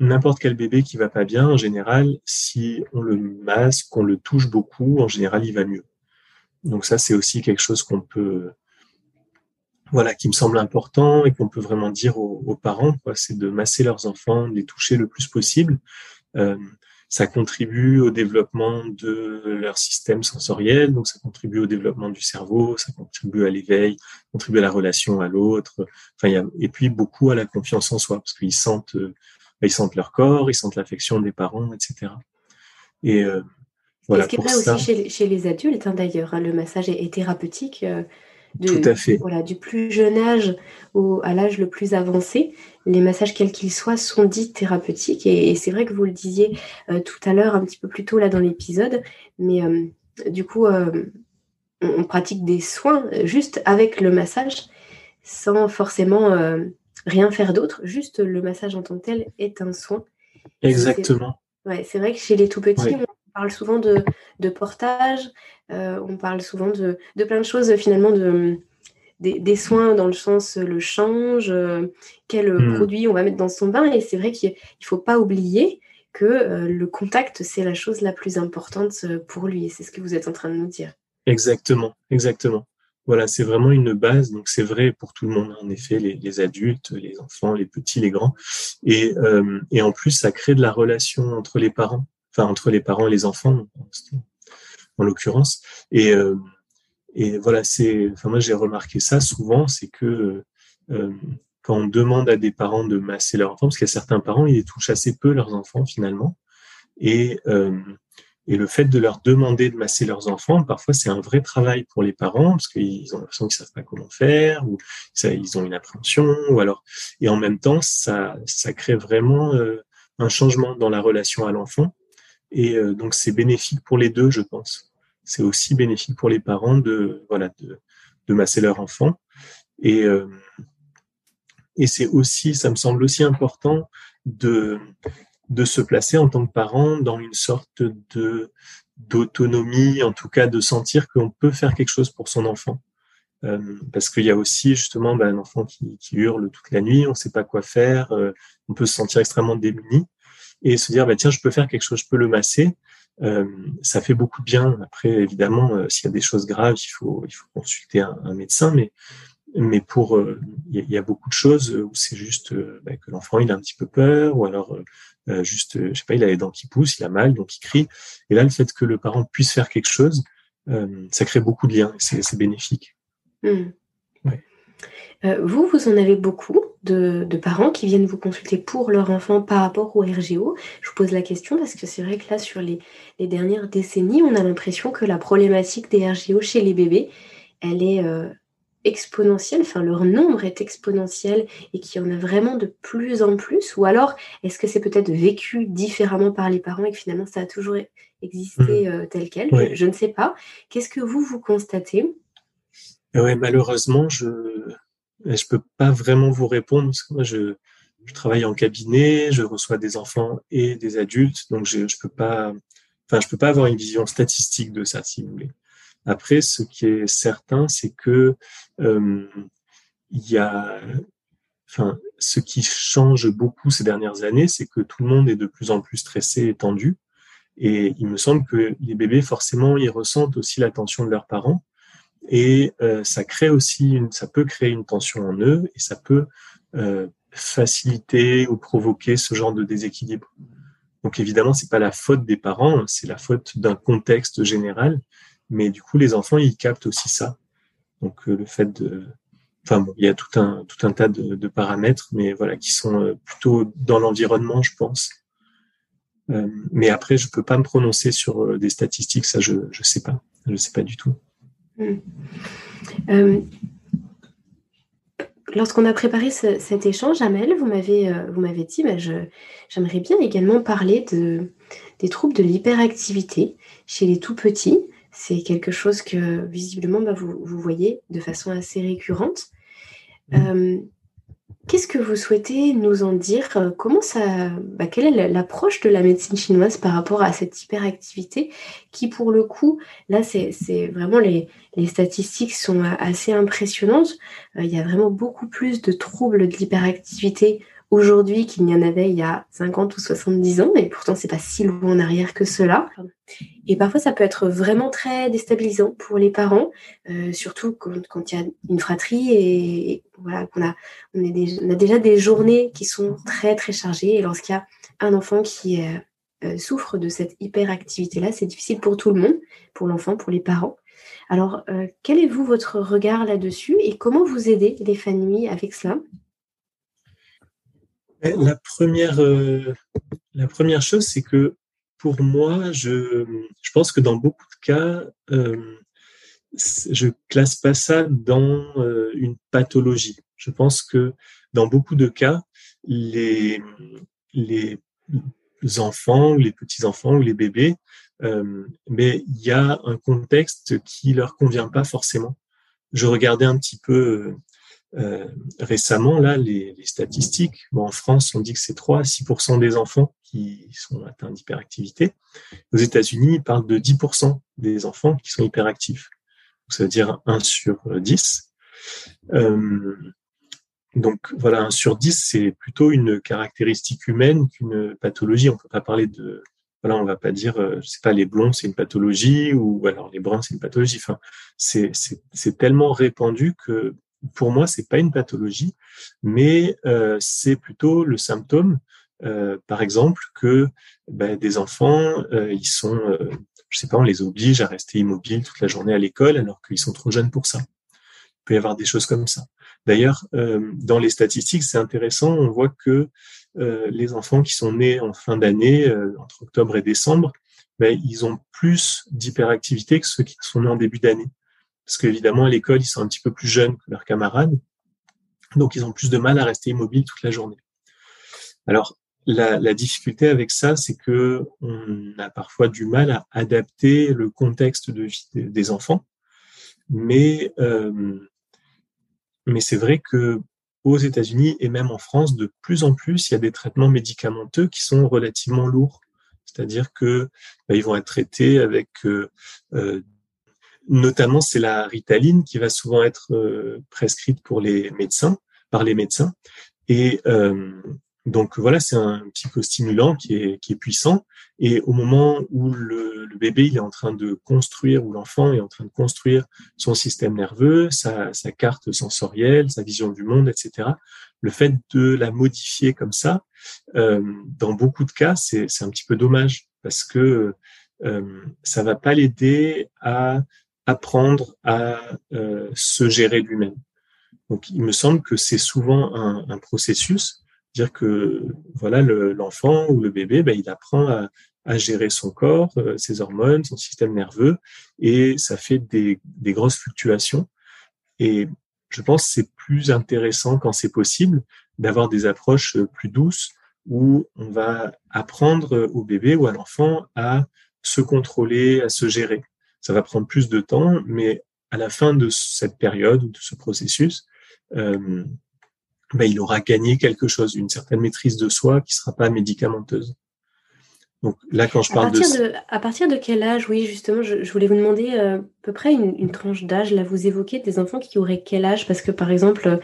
n'importe quel bébé qui va pas bien, en général, si on le masse, qu'on le touche beaucoup, en général, il va mieux. Donc ça, c'est aussi quelque chose qu'on peut, voilà, qui me semble important et qu'on peut vraiment dire aux, aux parents, c'est de masser leurs enfants, de les toucher le plus possible. Euh, ça contribue au développement de leur système sensoriel, donc ça contribue au développement du cerveau, ça contribue à l'éveil, contribue à la relation à l'autre, enfin, et puis beaucoup à la confiance en soi, parce qu'ils sentent, euh, ils sentent leur corps, ils sentent l'affection des parents, etc. Et euh, voilà. Ce qui est vrai aussi chez, les adultes, hein, d'ailleurs, hein, le massage est, thérapeutique. Euh, tout à fait. Voilà, du plus jeune âge au, à l'âge le plus avancé, les massages, quels qu'ils soient, sont dits thérapeutiques. Et, c'est vrai que vous le disiez euh, tout à l'heure, un petit peu plus tôt là dans l'épisode, mais euh, du coup, euh, on, pratique des soins juste avec le massage, sans forcément rien faire d'autre. Juste le massage en tant que tel est un soin. Exactement. Ouais, c'est vrai que chez les tout petits, on parle souvent de, portage, euh, on parle souvent de, plein de choses finalement de des, soins dans le sens le change, euh, quel hmm. produit on va mettre dans son bain. Et c'est vrai qu'il ne faut pas oublier que euh, le contact, c'est la chose la plus importante pour lui. Et c'est ce que vous êtes en train de nous dire. Exactement, exactement. Voilà, c'est vraiment une base. Donc c'est vrai pour tout le monde, en effet, les, adultes, les enfants, les petits, les grands. Et, et en plus, ça crée de la relation entre les parents entre les parents et les enfants en l'occurrence. Et, euh, et voilà, c'est, enfin moi j'ai remarqué ça souvent, c'est que euh, quand on demande à des parents de masser leurs enfants, parce qu'il y a certains parents, ils touchent assez peu leurs enfants finalement, et euh, et le fait de leur demander de masser leurs enfants, parfois c'est un vrai travail pour les parents parce qu'ils ont l'impression qu'ils savent pas comment faire ou ils ont une appréhension ou alors et en même temps ça ça crée vraiment un changement dans la relation à l'enfant et euh, donc, c'est bénéfique pour les deux, je pense. C'est aussi bénéfique pour les parents de, voilà, de, de masser leur enfant. Et, euh, et c'est aussi, ça me semble aussi important de, de se placer en tant que parent dans une sorte de d'autonomie, en tout cas de sentir qu'on peut faire quelque chose pour son enfant. Euh, parce qu'il y a aussi justement ben, un enfant qui, qui, hurle toute la nuit, on ne sait pas quoi faire, euh, on peut se sentir extrêmement démuni et se dire bah, tiens je peux faire quelque chose je peux le masser. Euh, ça fait beaucoup de bien. Après évidemment euh, s'il y a des choses graves il faut il faut consulter un, un médecin. Mais mais pour euh, il y, a beaucoup de choses où c'est juste bah, que l'enfant il a un petit peu peur ou alors juste je sais pas il a les dents qui poussent il a mal donc il crie. Et là le fait que le parent puisse faire quelque chose ça crée beaucoup de liens c'est bénéfique. Mmh. vous vous en avez beaucoup de, parents qui viennent vous consulter pour leur enfant par rapport au RGO Je vous pose la question parce que c'est vrai que là, sur les, dernières décennies, on a l'impression que la problématique des RGO chez les bébés, elle est euh, exponentielle, enfin leur nombre est exponentiel et qu'il y en a vraiment de plus en plus. Ou alors, est-ce que c'est peut-être vécu différemment par les parents et que finalement ça a toujours existé mmh. euh, tel quel? Je, ne sais pas. Qu'est-ce que vous, vous constatez? Ouais, malheureusement, je je peux pas vraiment vous répondre parce que moi je, je, travaille en cabinet, je reçois des enfants et des adultes, donc je, je peux pas, enfin je peux pas avoir une vision statistique de ça si vous voulez. Après, ce qui est certain, c'est que euh, il y a, enfin, ce qui change beaucoup ces dernières années, c'est que tout le monde est de plus en plus stressé et tendu. Et il me semble que les bébés, forcément, ils ressentent aussi l'attention de leurs parents et euh, ça crée aussi une, ça peut créer une tension en eux et ça peut euh, faciliter ou provoquer ce genre de déséquilibre. Donc évidemment, c'est pas la faute des parents, c'est la faute d'un contexte général, mais du coup, les enfants ils captent aussi ça. Donc euh, le fait de, enfin bon, il y a tout un tout un tas de, de paramètres, mais voilà, qui sont euh, plutôt dans l'environnement, je pense. Euh, mais après, je peux pas me prononcer sur des statistiques, ça je je sais pas, je sais pas du tout. Euh, lorsqu'on a préparé cet échange, Amel, vous m'avez euh, vous m'avez dit, bah, j'aimerais bien également parler de, des troubles de l'hyperactivité chez les tout petits. C'est quelque chose que visiblement bah, vous, vous, voyez de façon assez récurrente. Mmh. Euh, Qu'est-ce que vous souhaitez nous en dire? Comment ça, bah, quelle est l'approche de la médecine chinoise par rapport à cette hyperactivité qui, pour le coup, là, c'est vraiment les, statistiques sont assez impressionnantes. Euh, il y a vraiment beaucoup plus de troubles de l'hyperactivité aujourd'hui qu'il n'y en avait il y a 50 ou 70 ans, et pourtant c'est pas si loin en arrière que cela. Et parfois ça peut être vraiment très déstabilisant pour les parents, euh, surtout quand, il y a une fratrie et, voilà qu'on a on, a déjà des journées qui sont très très chargées, et lorsqu'il y a un enfant qui est souffrent de cette hyperactivité-là. C'est difficile pour tout le monde, pour l'enfant, pour les parents. Alors, quel est vous votre regard là-dessus et comment vous aidez les familles avec cela? La première, la première chose, c'est que pour moi, je, je, pense que dans beaucoup de cas, euh, je classe pas ça dans une pathologie. Je pense que dans beaucoup de cas, les, les enfants, les petits-enfants ou les bébés, euh, mais il y a un contexte qui leur convient pas forcément. Je regardais un petit peu euh, récemment là les, statistiques. Bon, en France, on dit que c'est 3 à 6 des enfants qui sont atteints d'hyperactivité. Aux États-Unis, ils parlent de 10% des enfants qui sont hyperactifs. Donc, ça veut dire 1 sur 10. Euh, donc voilà, 1 sur 10, c'est plutôt une caractéristique humaine qu'une pathologie. On peut pas parler de, voilà, on va pas dire, euh, je sais pas, les blonds c'est une pathologie ou alors les bruns c'est une pathologie. Enfin, c'est tellement répandu que pour moi c'est pas une pathologie, mais euh, c'est plutôt le symptôme. Euh, par exemple, que ben, des enfants, euh, ils sont, je sais pas, on les oblige à rester immobiles toute la journée à l'école alors qu'ils sont trop jeunes pour ça. Il peut y avoir des choses comme ça. D'ailleurs, dans les statistiques, c'est intéressant, on voit que les enfants qui sont nés en fin d'année, entre octobre et décembre, ben, ils ont plus d'hyperactivité que ceux qui sont nés en début d'année. Parce qu'évidemment, à l'école, ils sont un petit peu plus jeunes que leurs camarades, donc ils ont plus de mal à rester immobiles toute la journée. Alors, la, difficulté avec ça, c'est que on a parfois du mal à adapter le contexte de vie des enfants, mais euh, mais c'est vrai que aux États-Unis et même en France, de plus en plus, il y a des traitements médicamenteux qui sont relativement lourds. C'est-à-dire que bah, ils vont être traités avec, euh, euh, notamment, c'est la ritaline qui va souvent être euh, prescrite pour les médecins, par les médecins. Et euh, donc voilà, c'est un psychostimulant qui est, qui est puissant. Et au moment où le, bébé il est en train de construire, ou l'enfant est en train de construire son système nerveux, sa, sa, carte sensorielle, sa vision du monde, etc., le fait de la modifier comme ça, euh, dans beaucoup de cas, c'est un petit peu dommage parce que euh, ça va pas l'aider à apprendre à euh, se gérer lui-même. Donc, il me semble que c'est souvent un, processus dire que voilà l'enfant ou le bébé, ben, il apprend à, gérer son corps, euh, ses hormones, son système nerveux, et ça fait des, des grosses fluctuations. Et je pense que c'est plus intéressant quand c'est possible d'avoir des approches plus douces où on va apprendre au bébé ou à l'enfant à se contrôler, à se gérer. Ça va prendre plus de temps, mais à la fin de cette période ou de ce processus, euh, ben, il aura gagné quelque chose, une certaine maîtrise de soi qui ne sera pas médicamenteuse. Donc là, quand je parle à partir de... À partir de quel âge, oui, justement, je, je voulais vous demander euh, à peu près une, une tranche d'âge. Là, vous évoquez des enfants qui auraient quel âge? Parce que, par exemple,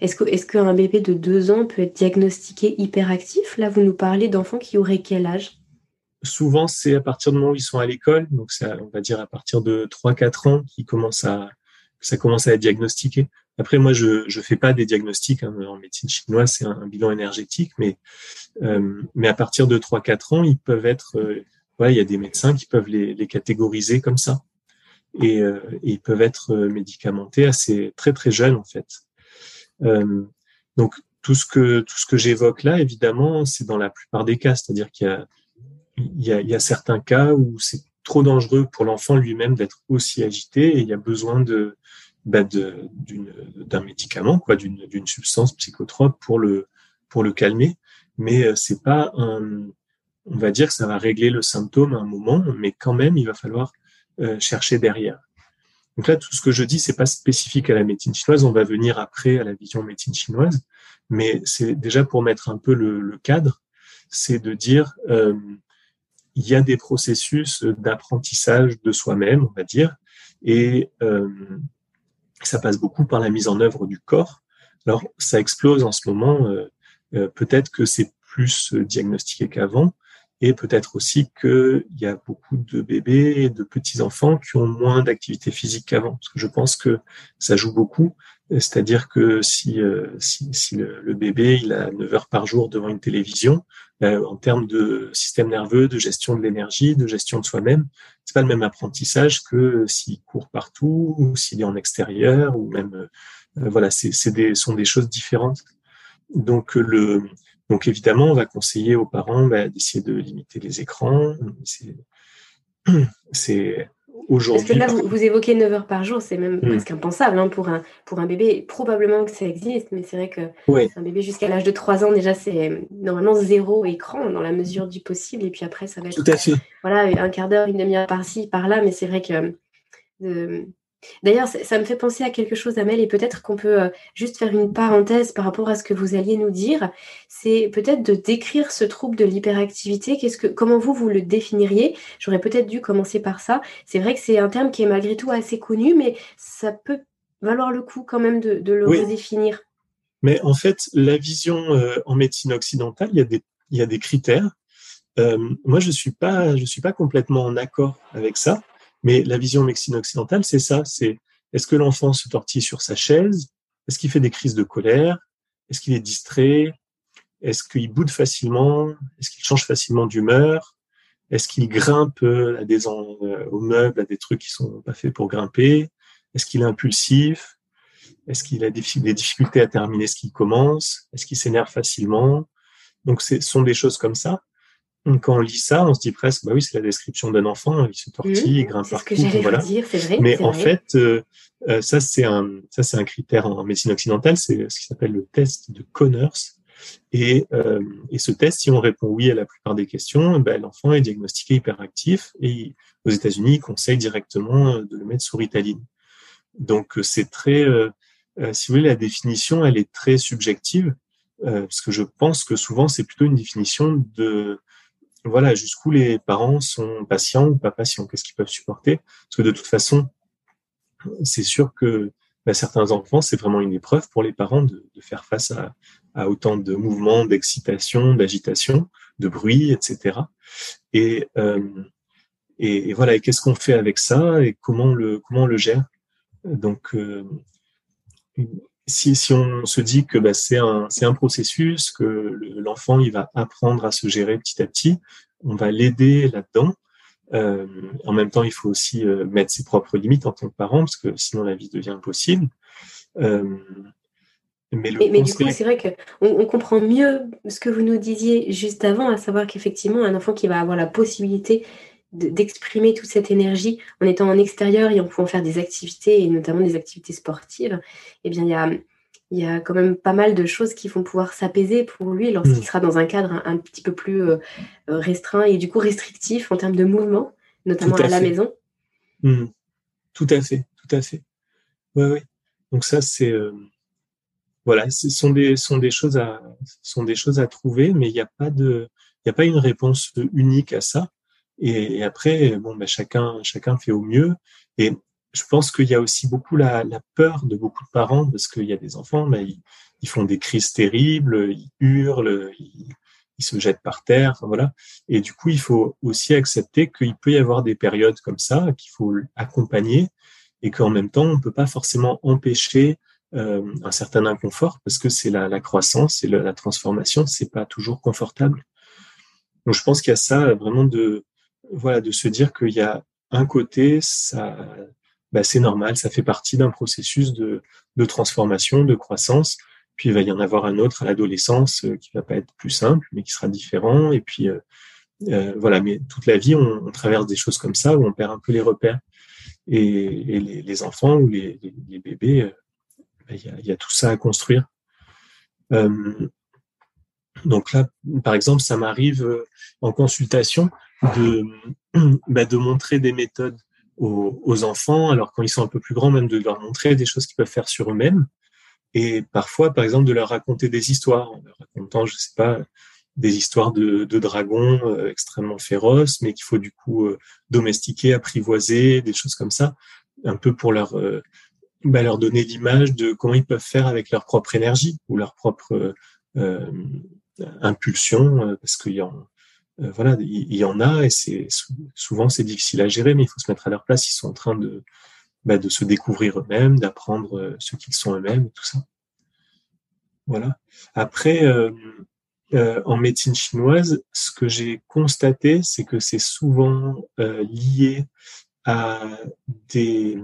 est-ce qu'un bébé de deux ans peut être diagnostiqué hyperactif? Là, vous nous parlez d'enfants qui auraient quel âge? Souvent, c'est à partir du moment où ils sont à l'école, donc on va dire à partir de 3-4 ans, qui commence à, ça commence à être diagnostiqué. Après, moi, je ne fais pas des diagnostics hein, en médecine chinoise, c'est un, bilan énergétique, mais, euh, mais à partir de 3-4 ans, ils peuvent être, euh, il y a des médecins qui peuvent les, les catégoriser comme ça. Et, euh, et, ils peuvent être médicamentés assez très très jeunes en fait. Donc tout ce que tout ce que j'évoque là, évidemment, c'est dans la plupart des cas, c'est-à-dire qu'il y a il y a, il y a certains cas où c'est trop dangereux pour l'enfant lui-même d'être aussi agité et il y a besoin de bah, d'un médicament, quoi, d'une substance psychotrope pour le, pour le calmer. Mais euh, c'est pas un, on va dire que ça va régler le symptôme à un moment, mais quand même, il va falloir euh, chercher derrière. Donc là, tout ce que je dis, c'est pas spécifique à la médecine chinoise. On va venir après à la vision médecine chinoise, mais c'est déjà pour mettre un peu le, le cadre, c'est de dire euh, il y a des processus d'apprentissage de soi-même, on va dire, et euh, ça passe beaucoup par la mise en œuvre du corps. Alors, ça explose en ce moment. Euh, euh, peut-être que c'est plus diagnostiqué qu'avant, et peut-être aussi qu'il y a beaucoup de bébés et de petits enfants qui ont moins d'activité physique qu'avant. Parce que je pense que ça joue beaucoup. C'est-à-dire que si, si, le, bébé il a 9 heures par jour devant une télévision, en termes de système nerveux, de gestion de l'énergie, de gestion de soi-même, c'est pas le même apprentissage que s'il court partout ou s'il est en extérieur ou même voilà, c'est des sont des choses différentes. Donc le donc évidemment, on va conseiller aux parents bah, d'essayer de limiter les écrans. Parce que là, vous, évoquez 9 heures par jour, c'est même hmm. presque impensable hein, pour, un, pour un bébé. Probablement que ça existe, mais c'est vrai que un bébé jusqu'à l'âge de 3 ans, déjà, c'est normalement zéro écran dans la mesure du possible. Et puis après, ça va être Tout à fait. Voilà, un quart d'heure, une demi-heure par-ci, par-là. Mais c'est vrai que euh, D'ailleurs, ça me fait penser à quelque chose, Amel, et peut-être qu'on peut euh, juste faire une parenthèse par rapport à ce que vous alliez nous dire. C'est peut-être de décrire ce trouble de l'hyperactivité. Qu'est-ce que, comment vous vous le définiriez? J'aurais peut-être dû commencer par ça. C'est vrai que c'est un terme qui est malgré tout assez connu, mais ça peut valoir le coup quand même de, le redéfinir. Mais en fait, la vision euh, en médecine occidentale, il y a des, il y a des critères. Euh, moi, je suis pas, je suis pas complètement en accord avec ça. Mais la vision médecine occidentale, c'est ça. C'est est-ce que l'enfant se tortille sur sa chaise? Est-ce qu'il fait des crises de colère? Est-ce qu'il est distrait? Est-ce qu'il boude facilement? Est-ce qu'il change facilement d'humeur? Est-ce qu'il grimpe à des euh, aux meubles, à des trucs qui sont pas faits pour grimper? Est-ce qu'il est impulsif? Est-ce qu'il a des difficultés à terminer ce qu'il commence? Est-ce qu'il s'énerve facilement? Donc, ce sont des choses comme ça quand on lit ça, on se dit presque, bah oui, c'est la description d'un enfant, il se tortille, il grimpe partout. C'est ce que voilà. dire, c'est vrai. Mais en fait, euh, euh, ça c'est un, ça c'est un critère en médecine occidentale, c'est ce qui s'appelle le test de Connors. Et, euh, et ce test, si on répond oui à la plupart des questions, ben, l'enfant est diagnostiqué hyperactif et aux États-Unis, ils conseillent directement de le mettre sous Ritaline. Donc c'est très, si vous voulez, la définition, elle est très subjective. parce que je pense que souvent c'est plutôt une définition de voilà, jusqu'où les parents sont patients ou pas patients, qu'est-ce qu'ils peuvent supporter? Parce que de toute façon, c'est sûr que bah, certains enfants, c'est vraiment une épreuve pour les parents de, faire face à, autant de mouvements, d'excitation, d'agitation, de bruit, etc. Euh, et, et, voilà, et qu'est-ce qu'on fait avec ça et comment le, comment on le gère? Donc, euh, si, si, on se dit que bah, c'est un, un, processus, que l'enfant il va apprendre à se gérer petit à petit, on va l'aider là-dedans. Euh, en même temps, il faut aussi euh, mettre ses propres limites en tant que parent, parce que sinon la vie devient impossible. Euh, mais, mais, du coup, c'est vrai qu'on on comprend mieux ce que vous nous disiez juste avant, à savoir qu'effectivement, un enfant qui va avoir la possibilité d'exprimer toute cette énergie en étant en extérieur et en pouvant faire des activités, et notamment des activités sportives, eh bien, il y a, il y a quand même pas mal de choses qui vont pouvoir s'apaiser pour lui lorsqu'il mm. sera dans un cadre un, petit peu plus euh, euh, restreint et du coup restrictif en termes de mouvement, notamment à, la maison. Mm. Tout à fait, tout à fait. Ouais, ouais. Donc ça, c'est euh, voilà, ce sont des sont des choses à sont des choses à trouver, mais il n'y a pas de il a pas une réponse unique à ça. Et, après, bon, ben chacun, chacun fait au mieux. Et je pense qu'il y a aussi beaucoup la, peur de beaucoup de parents parce qu'il y a des enfants, ben, ils, font des crises terribles, ils hurlent, ils, se jettent par terre, voilà. Et du coup, il faut aussi accepter qu'il peut y avoir des périodes comme ça qu'il faut accompagner et qu'en même temps, on peut pas forcément empêcher euh, un certain inconfort parce que c'est la, la, croissance et la, la transformation, c'est pas toujours confortable. Donc, je pense qu'il y a ça vraiment de voilà, de se dire qu'il y a un côté, ça, bah, c'est normal, ça fait partie d'un processus de, de, transformation, de croissance. Puis il va y en avoir un autre à l'adolescence euh, qui va pas être plus simple, mais qui sera différent. Et puis euh, euh, voilà, mais toute la vie, on, traverse des choses comme ça où on perd un peu les repères. Et, les, enfants ou les, bébés, bah, il y, a, tout ça à construire. Euh, donc là, par exemple, ça m'arrive en consultation de, bah, de montrer des méthodes aux, enfants, alors quand ils sont un peu plus grands, même de leur montrer des choses qu'ils peuvent faire sur eux-mêmes. Et parfois, par exemple, de leur raconter des histoires, en leur racontant, je sais pas, des histoires de, de dragons euh, extrêmement féroces, mais qu'il faut du coup euh, domestiquer, apprivoiser, des choses comme ça, un peu pour leur, euh, bah, leur donner l'image de comment ils peuvent faire avec leur propre énergie ou leur propre impulsion, parce qu'il y en euh, voilà, il y, en a et c'est souvent c'est difficile à gérer, mais il faut se mettre à leur place. Ils sont en train de, bah, de se découvrir eux-mêmes, d'apprendre ce qu'ils sont eux-mêmes, tout ça. Voilà. Après, en médecine chinoise, ce que j'ai constaté, c'est que c'est souvent lié à des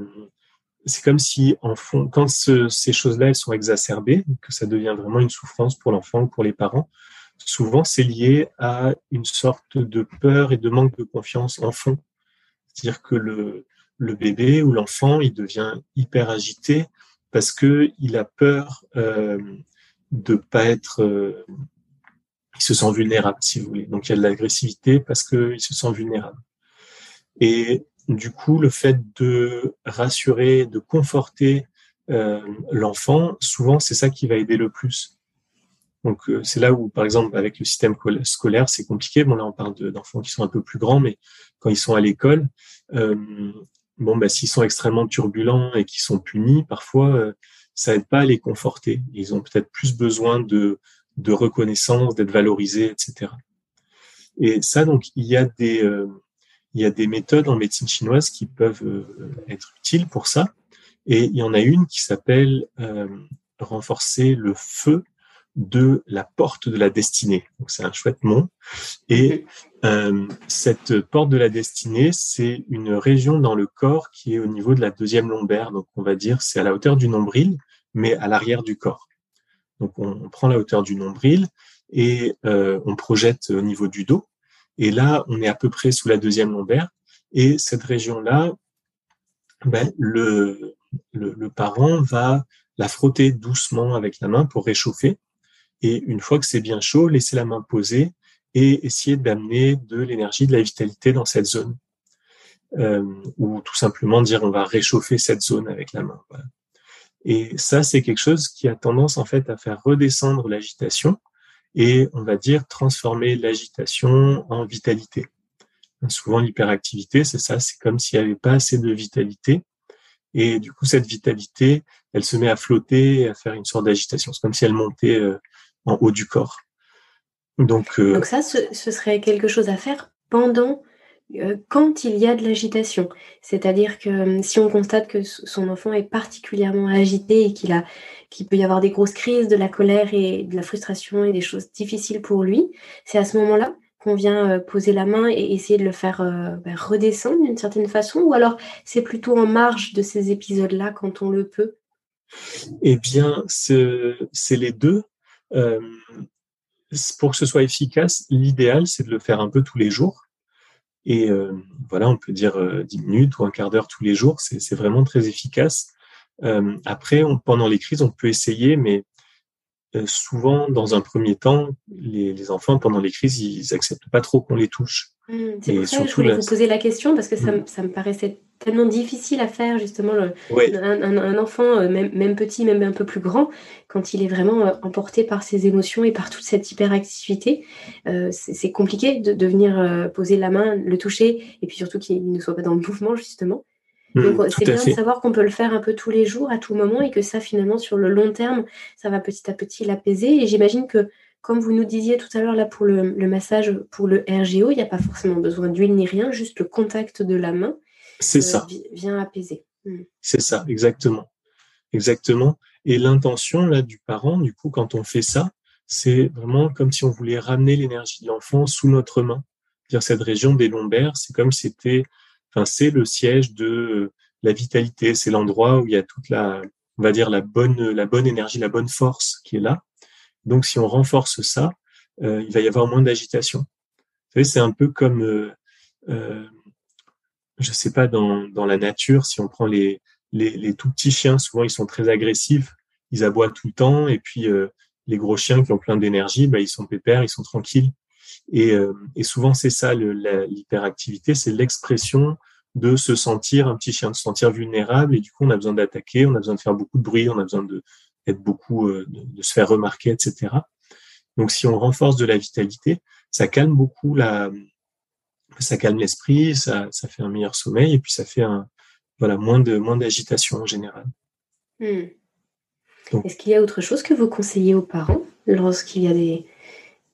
c'est comme si en fond, quand ces choses-là elles sont exacerbées, que ça devient vraiment une souffrance pour l'enfant ou pour les parents, souvent c'est lié à une sorte de peur et de manque de confiance en fond. C'est-à-dire que le, bébé ou l'enfant, il devient hyper agité parce que il a peur euh, de pas être, euh, il se sent vulnérable, si vous voulez. Donc il y a de l'agressivité parce qu'il se sent vulnérable. Et du coup, le fait de rassurer, de conforter euh, l'enfant, souvent, c'est ça qui va aider le plus. Donc, euh, c'est là où, par exemple, avec le système scolaire, c'est compliqué. Bon, là, on parle d'enfants qui sont un peu plus grands, mais quand ils sont à l'école, euh, bon, bah, s'ils sont extrêmement turbulents et qu'ils sont punis, parfois, ça aide pas à les conforter. Ils ont peut-être plus besoin de, de reconnaissance, d'être valorisés, etc. Et ça, donc, il y a des, il y a des méthodes en médecine chinoise qui peuvent euh, être utiles pour ça. Et il y en a une qui s'appelle euh, renforcer le feu de la porte de la destinée. Donc c'est un chouette nom. Et euh, cette porte de la destinée, c'est une région dans le corps qui est au niveau de la deuxième lombaire. Donc on va dire c'est à la hauteur du nombril, mais à l'arrière du corps. Donc on, on, prend la hauteur du nombril et euh, on projette au niveau du dos. Et là, on est à peu près sous la deuxième lombaire. Et cette région-là, ben, le, le, parent va la frotter doucement avec la main pour réchauffer. Et une fois que c'est bien chaud, laisser la main poser et essayer d'amener de l'énergie, de la vitalité dans cette zone. Euh, ou tout simplement dire on va réchauffer cette zone avec la main. Et ça, c'est quelque chose qui a tendance en fait à faire redescendre l'agitation et on va dire transformer l'agitation en vitalité. Souvent l'hyperactivité, c'est ça, c'est comme s'il n'y avait pas assez de vitalité. Et du coup, cette vitalité, elle se met à flotter à faire une sorte d'agitation. C'est comme si elle montait euh, en haut du corps. Donc, euh, Donc ça, ce, ce, serait quelque chose à faire pendant quand il y a de l'agitation. C'est-à-dire que euh, si on constate que son enfant est particulièrement agité et qu'il a peut y avoir des grosses crises, de la colère et de la frustration et des choses difficiles pour lui, c'est à ce moment-là qu'on vient euh, poser la main et essayer de le faire ben, redescendre d'une certaine façon, ou alors c'est plutôt en marge de ces épisodes-là quand on le peut Eh bien, c'est les deux. pour que ce soit efficace, l'idéal, c'est de le faire un peu tous les jours. Et euh, voilà, on peut dire euh, 10 minutes ou un quart d'heure tous les jours, c'est vraiment très efficace. Euh, après, on, pendant les crises, on peut essayer, mais euh, souvent, dans un premier temps, les, les, enfants, pendant les crises, ils acceptent pas trop qu'on les touche. Mmh, c'est pour ça que je voulais vous poser la question, parce que ça, mmh. ça, me paraissait tellement difficile à faire, justement, le, un, un, un, enfant, euh, même, même, petit, même un peu plus grand, quand il est vraiment euh, emporté par ses émotions et par toute cette hyperactivité, euh, c'est compliqué de, de venir euh, poser la main, le toucher, et puis surtout qu'il ne soit pas dans le mouvement, justement. Donc, mmh, c'est bien de savoir qu'on peut le faire un peu tous les jours, à tout moment, et que ça, finalement, sur le long terme, ça va petit à petit l'apaiser. Et j'imagine que, comme vous nous disiez tout à l'heure, là, pour le, le, massage, pour le RGO, il n'y a pas forcément besoin d'huile ni rien, juste le contact de la main c'est euh, ça. vient apaiser. Mmh. C'est ça, exactement. Exactement. Et l'intention, là, du parent, du coup, quand on fait ça, c'est vraiment comme si on voulait ramener l'énergie de l'enfant sous notre main. Dire cette région des lombaires, c'est comme si c'était C'est le siège de euh, la vitalité. C'est l'endroit où il y a toute la, on va dire la bonne, la bonne énergie, la bonne force qui est là. Donc, si on renforce ça, euh, il va y avoir moins d'agitation. Vous savez, c'est un peu comme, euh, euh, je sais pas, dans, dans la nature, si on prend les, les, les, tout petits chiens, souvent ils sont très agressifs, ils aboient tout le temps, et puis euh, les gros chiens qui ont plein d'énergie, bah, ils sont pépères, ils sont tranquilles. Et, euh, et souvent, c'est ça l'hyperactivité, c'est l'expression de se sentir un petit chien, de se sentir vulnérable. Et du coup, on a besoin d'attaquer, on a besoin de faire beaucoup de bruit, on a besoin de être beaucoup, euh, de, de, se faire remarquer, etc. Donc, si on renforce de la vitalité, ça calme beaucoup la, ça calme l'esprit, ça, ça fait un meilleur sommeil et puis ça fait un, voilà, moins de moins d'agitation en général. Hmm. Est-ce qu'il y a autre chose que vous conseillez aux parents lorsqu'il y a des,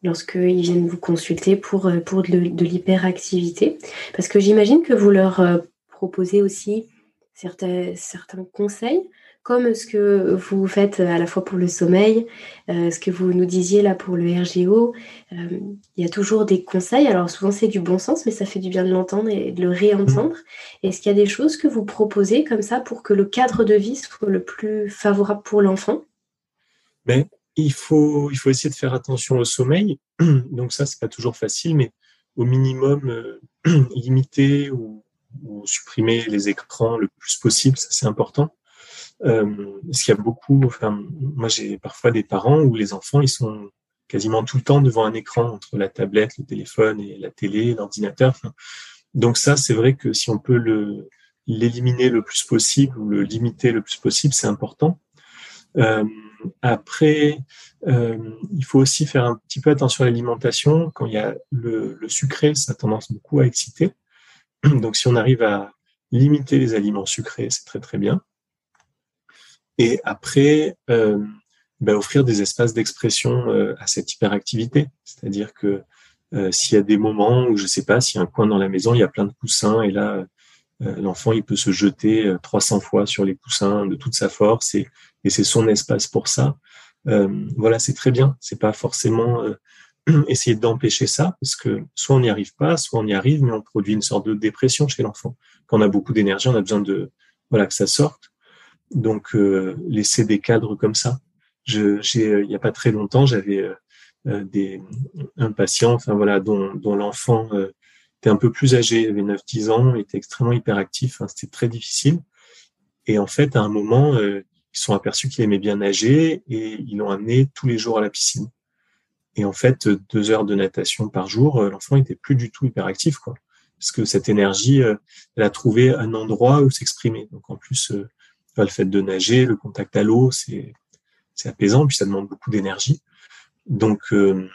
lorsqu'ils viennent vous consulter pour, euh, pour de, de l'hyperactivité Parce que j'imagine que vous leur euh, proposez aussi certains, certains conseils comme ce que vous faites à la fois pour le sommeil, euh, ce que vous nous disiez là pour le RGO. Euh, il y a toujours des conseils. Alors souvent c'est du bon sens, mais ça fait du bien de l'entendre et de le réentendre. Mmh. Est-ce qu'il y a des choses que vous proposez comme ça pour que le cadre de vie soit le plus favorable pour l'enfant? Mais il faut, il faut essayer de faire attention au sommeil. Donc ça, c'est pas toujours facile, mais au minimum, euh, limiter ou, supprimer les écrans le plus possible, ça c'est important. Euh, parce qu'il y a beaucoup, enfin, moi j'ai parfois des parents où les enfants, ils sont quasiment tout le temps devant un écran entre la tablette, le téléphone et la télé, l'ordinateur. donc ça, c'est vrai que si on peut le l'éliminer le plus possible ou le limiter le plus possible, c'est important. Euh, après, euh, il faut aussi faire un petit peu attention à l'alimentation. Quand il y a le, sucré, ça a tendance beaucoup à exciter. Donc si on arrive à limiter les aliments sucrés, c'est très très bien. Et après, euh, ben, offrir des espaces d'expression euh, à cette hyperactivité. C'est-à-dire que s'il y a des moments où, je sais pas, s'il y a un coin dans la maison, il y a plein de coussins et là, l'enfant, il peut se jeter 300 fois sur les coussins de toute sa force et, et c'est son espace pour ça. voilà, c'est très bien. C'est pas forcément essayer d'empêcher ça parce que soit on n'y arrive pas, soit on y arrive, mais on produit une sorte de dépression chez l'enfant. Quand on a beaucoup d'énergie, on a besoin de voilà que ça sorte. Donc, euh, laisser des cadres comme ça. Je, j'ai, euh, il n'y a pas très longtemps, j'avais euh, des, un patient, enfin voilà, dont, dont l'enfant était un peu plus âgé, il avait 9-10 ans, il était extrêmement hyperactif, hein, c'était très difficile. Et en fait, à un moment, ils sont aperçus qu'il aimait bien nager et ils l'ont amené tous les jours à la piscine. Et en fait, deux heures de natation par jour, l'enfant était plus du tout hyperactif, quoi. Parce que cette énergie, elle a trouvé un endroit où s'exprimer. Donc en plus, le fait de nager, le contact à l'eau, c'est apaisant, puis ça demande beaucoup d'énergie. Donc euh,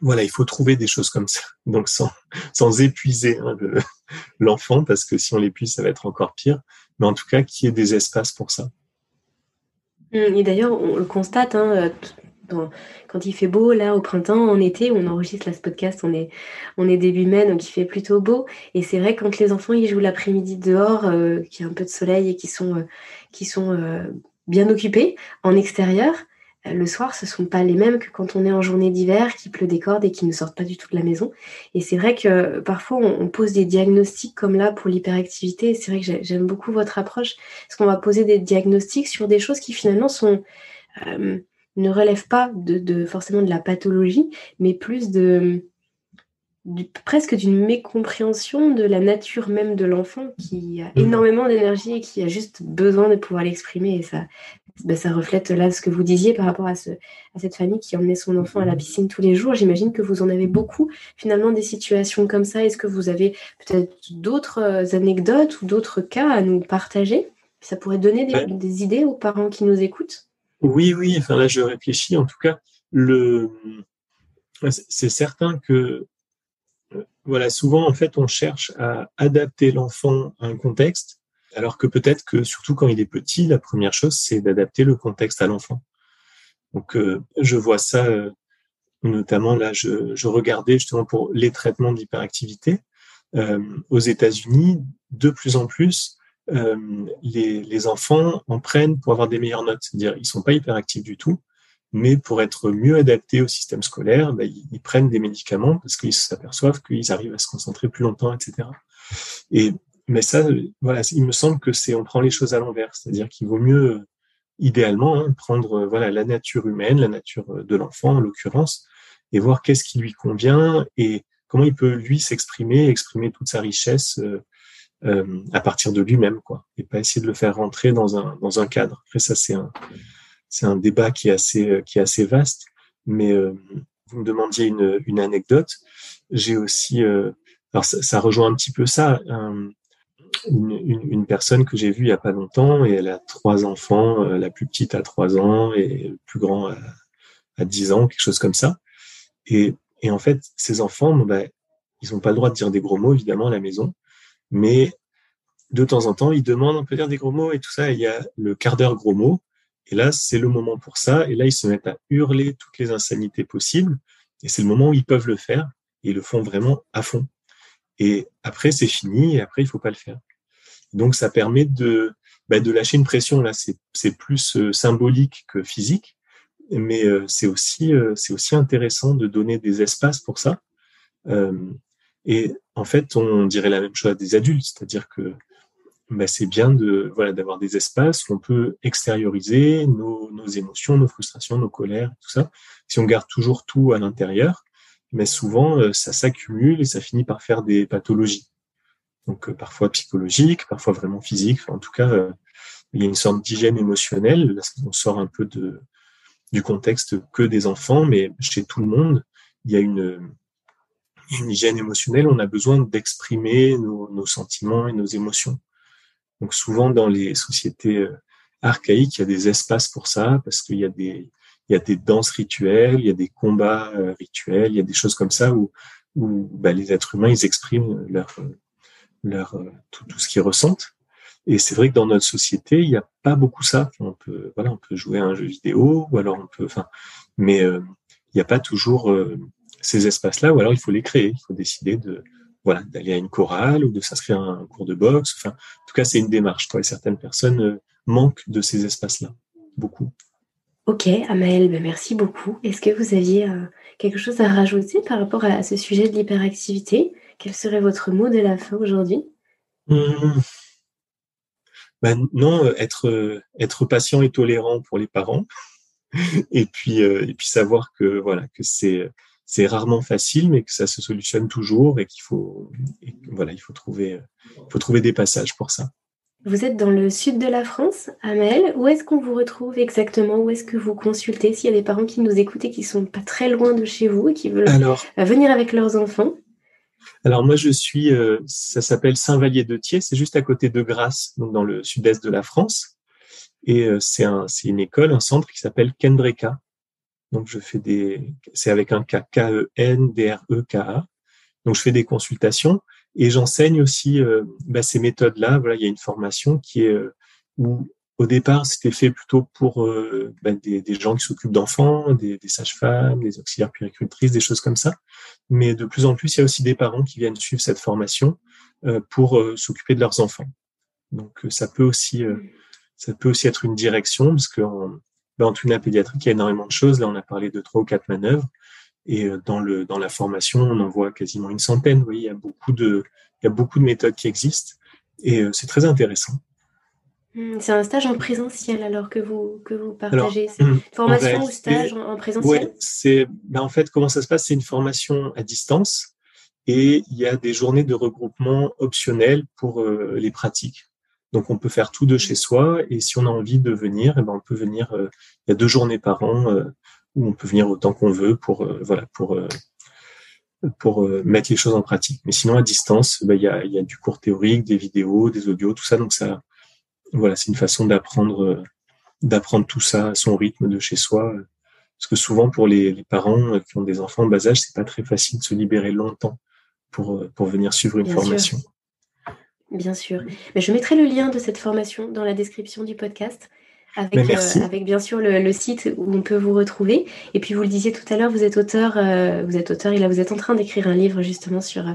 voilà, il faut trouver des choses comme ça, donc sans, sans épuiser hein, l'enfant, parce que si on l'épuise, ça va être encore pire. Mais en tout cas, qu'il y ait des espaces pour ça. Hum, et d'ailleurs, on le constate, hein, quand il fait beau, là, au printemps, en été, on enregistre là, ce podcast, on est, on est début mai, donc il fait plutôt beau. Et c'est vrai, quand les enfants, ils jouent l'après-midi dehors, euh, qu'il y a un peu de soleil et qui sont, euh, qui sont euh, bien occupés en extérieur, le soir, ce ne sont pas les mêmes que quand on est en journée d'hiver, qui pleut des cordes et qui ne sortent pas du tout de la maison. Et c'est vrai que parfois, on, pose des diagnostics comme là pour l'hyperactivité. C'est vrai que j'aime beaucoup votre approche, parce qu'on va poser des diagnostics sur des choses qui finalement sont ne relève pas de, forcément de la pathologie, mais plus de, presque d'une mécompréhension de la nature même de l'enfant qui a mmh. énormément d'énergie et qui a juste besoin de pouvoir l'exprimer. Et ça, ben, ça reflète là ce que vous disiez par rapport à, ce, à cette famille qui emmenait son enfant à la piscine tous les jours. J'imagine que vous en avez beaucoup finalement des situations comme ça. Est-ce que vous avez peut-être d'autres euh, anecdotes ou d'autres cas à nous partager? Ça pourrait donner des idées aux parents qui nous écoutent? Oui, oui, enfin là je réfléchis. En tout cas, le c'est certain que voilà, souvent en fait on cherche à adapter l'enfant à un contexte, alors que peut-être que surtout quand il est petit, la première chose c'est d'adapter le contexte à l'enfant. Donc euh, je vois ça euh, notamment là, je, regardais justement pour les traitements d'hyperactivité euh, aux États-Unis, de plus en plus euh, les, enfants en prennent pour avoir des meilleures notes. C'est-à-dire, ils sont pas hyperactifs du tout, mais pour être mieux adaptés au système scolaire, bah, ils, prennent des médicaments parce qu'ils s'aperçoivent qu'ils arrivent à se concentrer plus longtemps, etc. Et mais ça, voilà, il me semble que c'est on prend les choses à l'envers, c'est-à-dire qu'il vaut mieux, idéalement, hein, prendre voilà la nature humaine, la nature de l'enfant en l'occurrence, et voir qu'est-ce qui lui convient et comment il peut lui s'exprimer, exprimer toute sa richesse euh, euh, à partir de lui-même, quoi, et pas essayer de le faire rentrer dans un dans un cadre. Après ça, c'est un c'est un débat qui est assez qui est assez vaste. Mais euh, vous me demandiez une une anecdote. J'ai aussi euh, alors ça, ça, rejoint un petit peu ça. Une, personne que j'ai vue il y a pas longtemps et elle a trois enfants. la plus petite a trois ans et le plus grand a 10 ans, quelque chose comme ça. Et, et en fait, ces enfants, bah, ils n'ont pas le droit de dire des gros mots évidemment à la maison mais de temps en temps, ils demandent, on peut dire des gros mots et tout ça. il y a le quart d'heure gros mots. Et là, c'est le moment pour ça. Et là, ils se mettent à hurler toutes les insanités possibles. Et c'est le moment où ils peuvent le faire. Et ils le font vraiment à fond. Et après, c'est fini. Et après, il faut pas le faire. Donc ça permet de, bah, lâcher une pression. Là, c'est plus symbolique que physique, mais c'est aussi, c'est aussi intéressant de donner des espaces pour ça. et en fait, on dirait la même chose à des adultes, c'est-à-dire que bah, c'est bien de voilà d'avoir des espaces où on peut extérioriser nos, émotions, nos frustrations, nos colères, tout ça. Si on garde toujours tout à l'intérieur, mais souvent euh, ça s'accumule et ça finit par faire des pathologies. Donc euh, parfois psychologiques, parfois vraiment physiques. en tout cas, euh, il y a une sorte d'hygiène émotionnelle. Là, on sort un peu de du contexte que des enfants, mais chez tout le monde, il y a une une hygiène émotionnelle. On a besoin d'exprimer nos, nos sentiments et nos émotions. Donc souvent dans les sociétés archaïques, il y a des espaces pour ça parce qu'il y a des il y a des danses rituelles, il y a des combats euh, rituels, il y a des choses comme ça où où bah, les êtres humains ils expriment leur leur euh, tout, tout ce qu'ils ressentent. Et c'est vrai que dans notre société, il n'y a pas beaucoup ça. On peut voilà, on peut jouer à un jeu vidéo ou alors on peut enfin mais il n'y a pas toujours ces espaces-là ou alors il faut les créer, il faut décider de voilà, d'aller à une chorale ou de s'inscrire à un cours de boxe. Enfin, en tout cas, c'est une démarche. Quoi. Et certaines personnes euh, manquent de ces espaces-là, beaucoup. Ok, Amaël, ben merci beaucoup. Est-ce que vous aviez euh, quelque chose à rajouter par rapport à, ce sujet de l'hyperactivité? Quel serait votre mot de la fin aujourd'hui? Mmh. ben, Non, euh, être, patient et tolérant pour les parents. et puis, et puis savoir que voilà que c'est rarement facile, mais que ça se solutionne toujours et qu'il faut, faut trouver des passages pour ça. Vous êtes dans le sud de la France, Amel. Où est-ce qu'on vous retrouve exactement? Où est-ce que vous consultez? S'il y a des parents qui nous écoutent et qui sont pas très loin de chez vous et qui veulent euh, venir avec leurs enfants. Alors moi, je suis, euh, ça s'appelle Saint-Vallier-de-Thiers, c'est juste à côté de Grasse, donc dans le sud-est de la France. Et euh, c'est un, c'est une école, un centre qui s'appelle Kendreka, donc, je fais des, c'est avec un K, K-E-N-D-R-E-K-A. Donc, je fais des consultations et j'enseigne aussi euh, bah, ces méthodes-là. Voilà, il y a une formation qui est euh, où au départ, c'était fait plutôt pour bah, des, gens qui s'occupent d'enfants, des, sages-femmes, des auxiliaires puéricultrices, des choses comme ça. Mais de plus en plus, il y a aussi des parents qui viennent suivre cette formation euh, pour s'occuper de leurs enfants. Donc, ça peut aussi, ça peut aussi être une direction parce que ben, en tunnel pédiatrique, il y a énormément de choses. Là, on a parlé de trois ou quatre manœuvres. Et euh, dans, le, dans la formation, on en voit quasiment une centaine. Vous voyez, il y a beaucoup de, il y a beaucoup de méthodes qui existent. Et euh, c'est très intéressant. Hmm, c'est un stage en présentiel alors que vous, que vous partagez. C'est une formation ou stage en, présentiel Oui, c'est, ben en fait, comment ça se passe? C'est une formation à distance et il y a des journées de regroupement optionnelles pour euh, les pratiques. Donc on peut faire tout de chez soi et si on a envie de venir, eh ben on peut venir. Euh, il y a deux journées par an euh, où on peut venir autant qu'on veut pour euh, voilà pour pour mettre les choses en pratique. Mais sinon à distance, ben, il, y a, il y a du cours théorique, des vidéos, des audios, tout ça. Donc ça voilà c'est une façon d'apprendre d'apprendre tout ça à son rythme de chez soi. Parce que souvent pour les, les parents qui ont des enfants en bas âge, c'est pas très facile de se libérer longtemps pour pour venir suivre une formation. Bien sûr. Mais je mettrai le lien de cette formation dans la description du podcast. Avec, euh, avec bien sûr le, site où on peut vous retrouver. Et puis vous le disiez tout à l'heure, vous êtes auteur, euh, vous êtes auteur et là vous êtes en train d'écrire un livre justement sur, euh,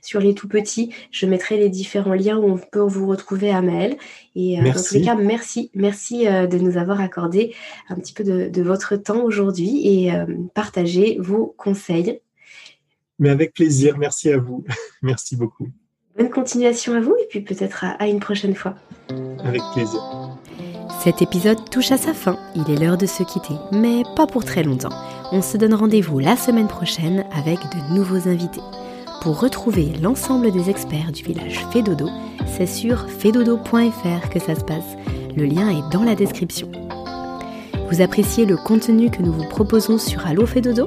sur les tout petits. Je mettrai les différents liens où on peut vous retrouver à Maël. Et dans tous les cas, merci, merci de nous avoir accordé un petit peu de, de votre temps aujourd'hui et partager vos conseils. Mais avec plaisir, merci à vous. merci beaucoup. Bonne continuation à vous et puis peut-être à, une prochaine fois. Avec plaisir. Cet épisode touche à sa fin, il est l'heure de se quitter, mais pas pour très longtemps. On se donne rendez-vous la semaine prochaine avec de nouveaux invités. Pour retrouver l'ensemble des experts du village Fédodo, c'est sur fedodo.fr que ça se passe. Le lien est dans la description. Vous appréciez le contenu que nous vous proposons sur Allo Fédodo?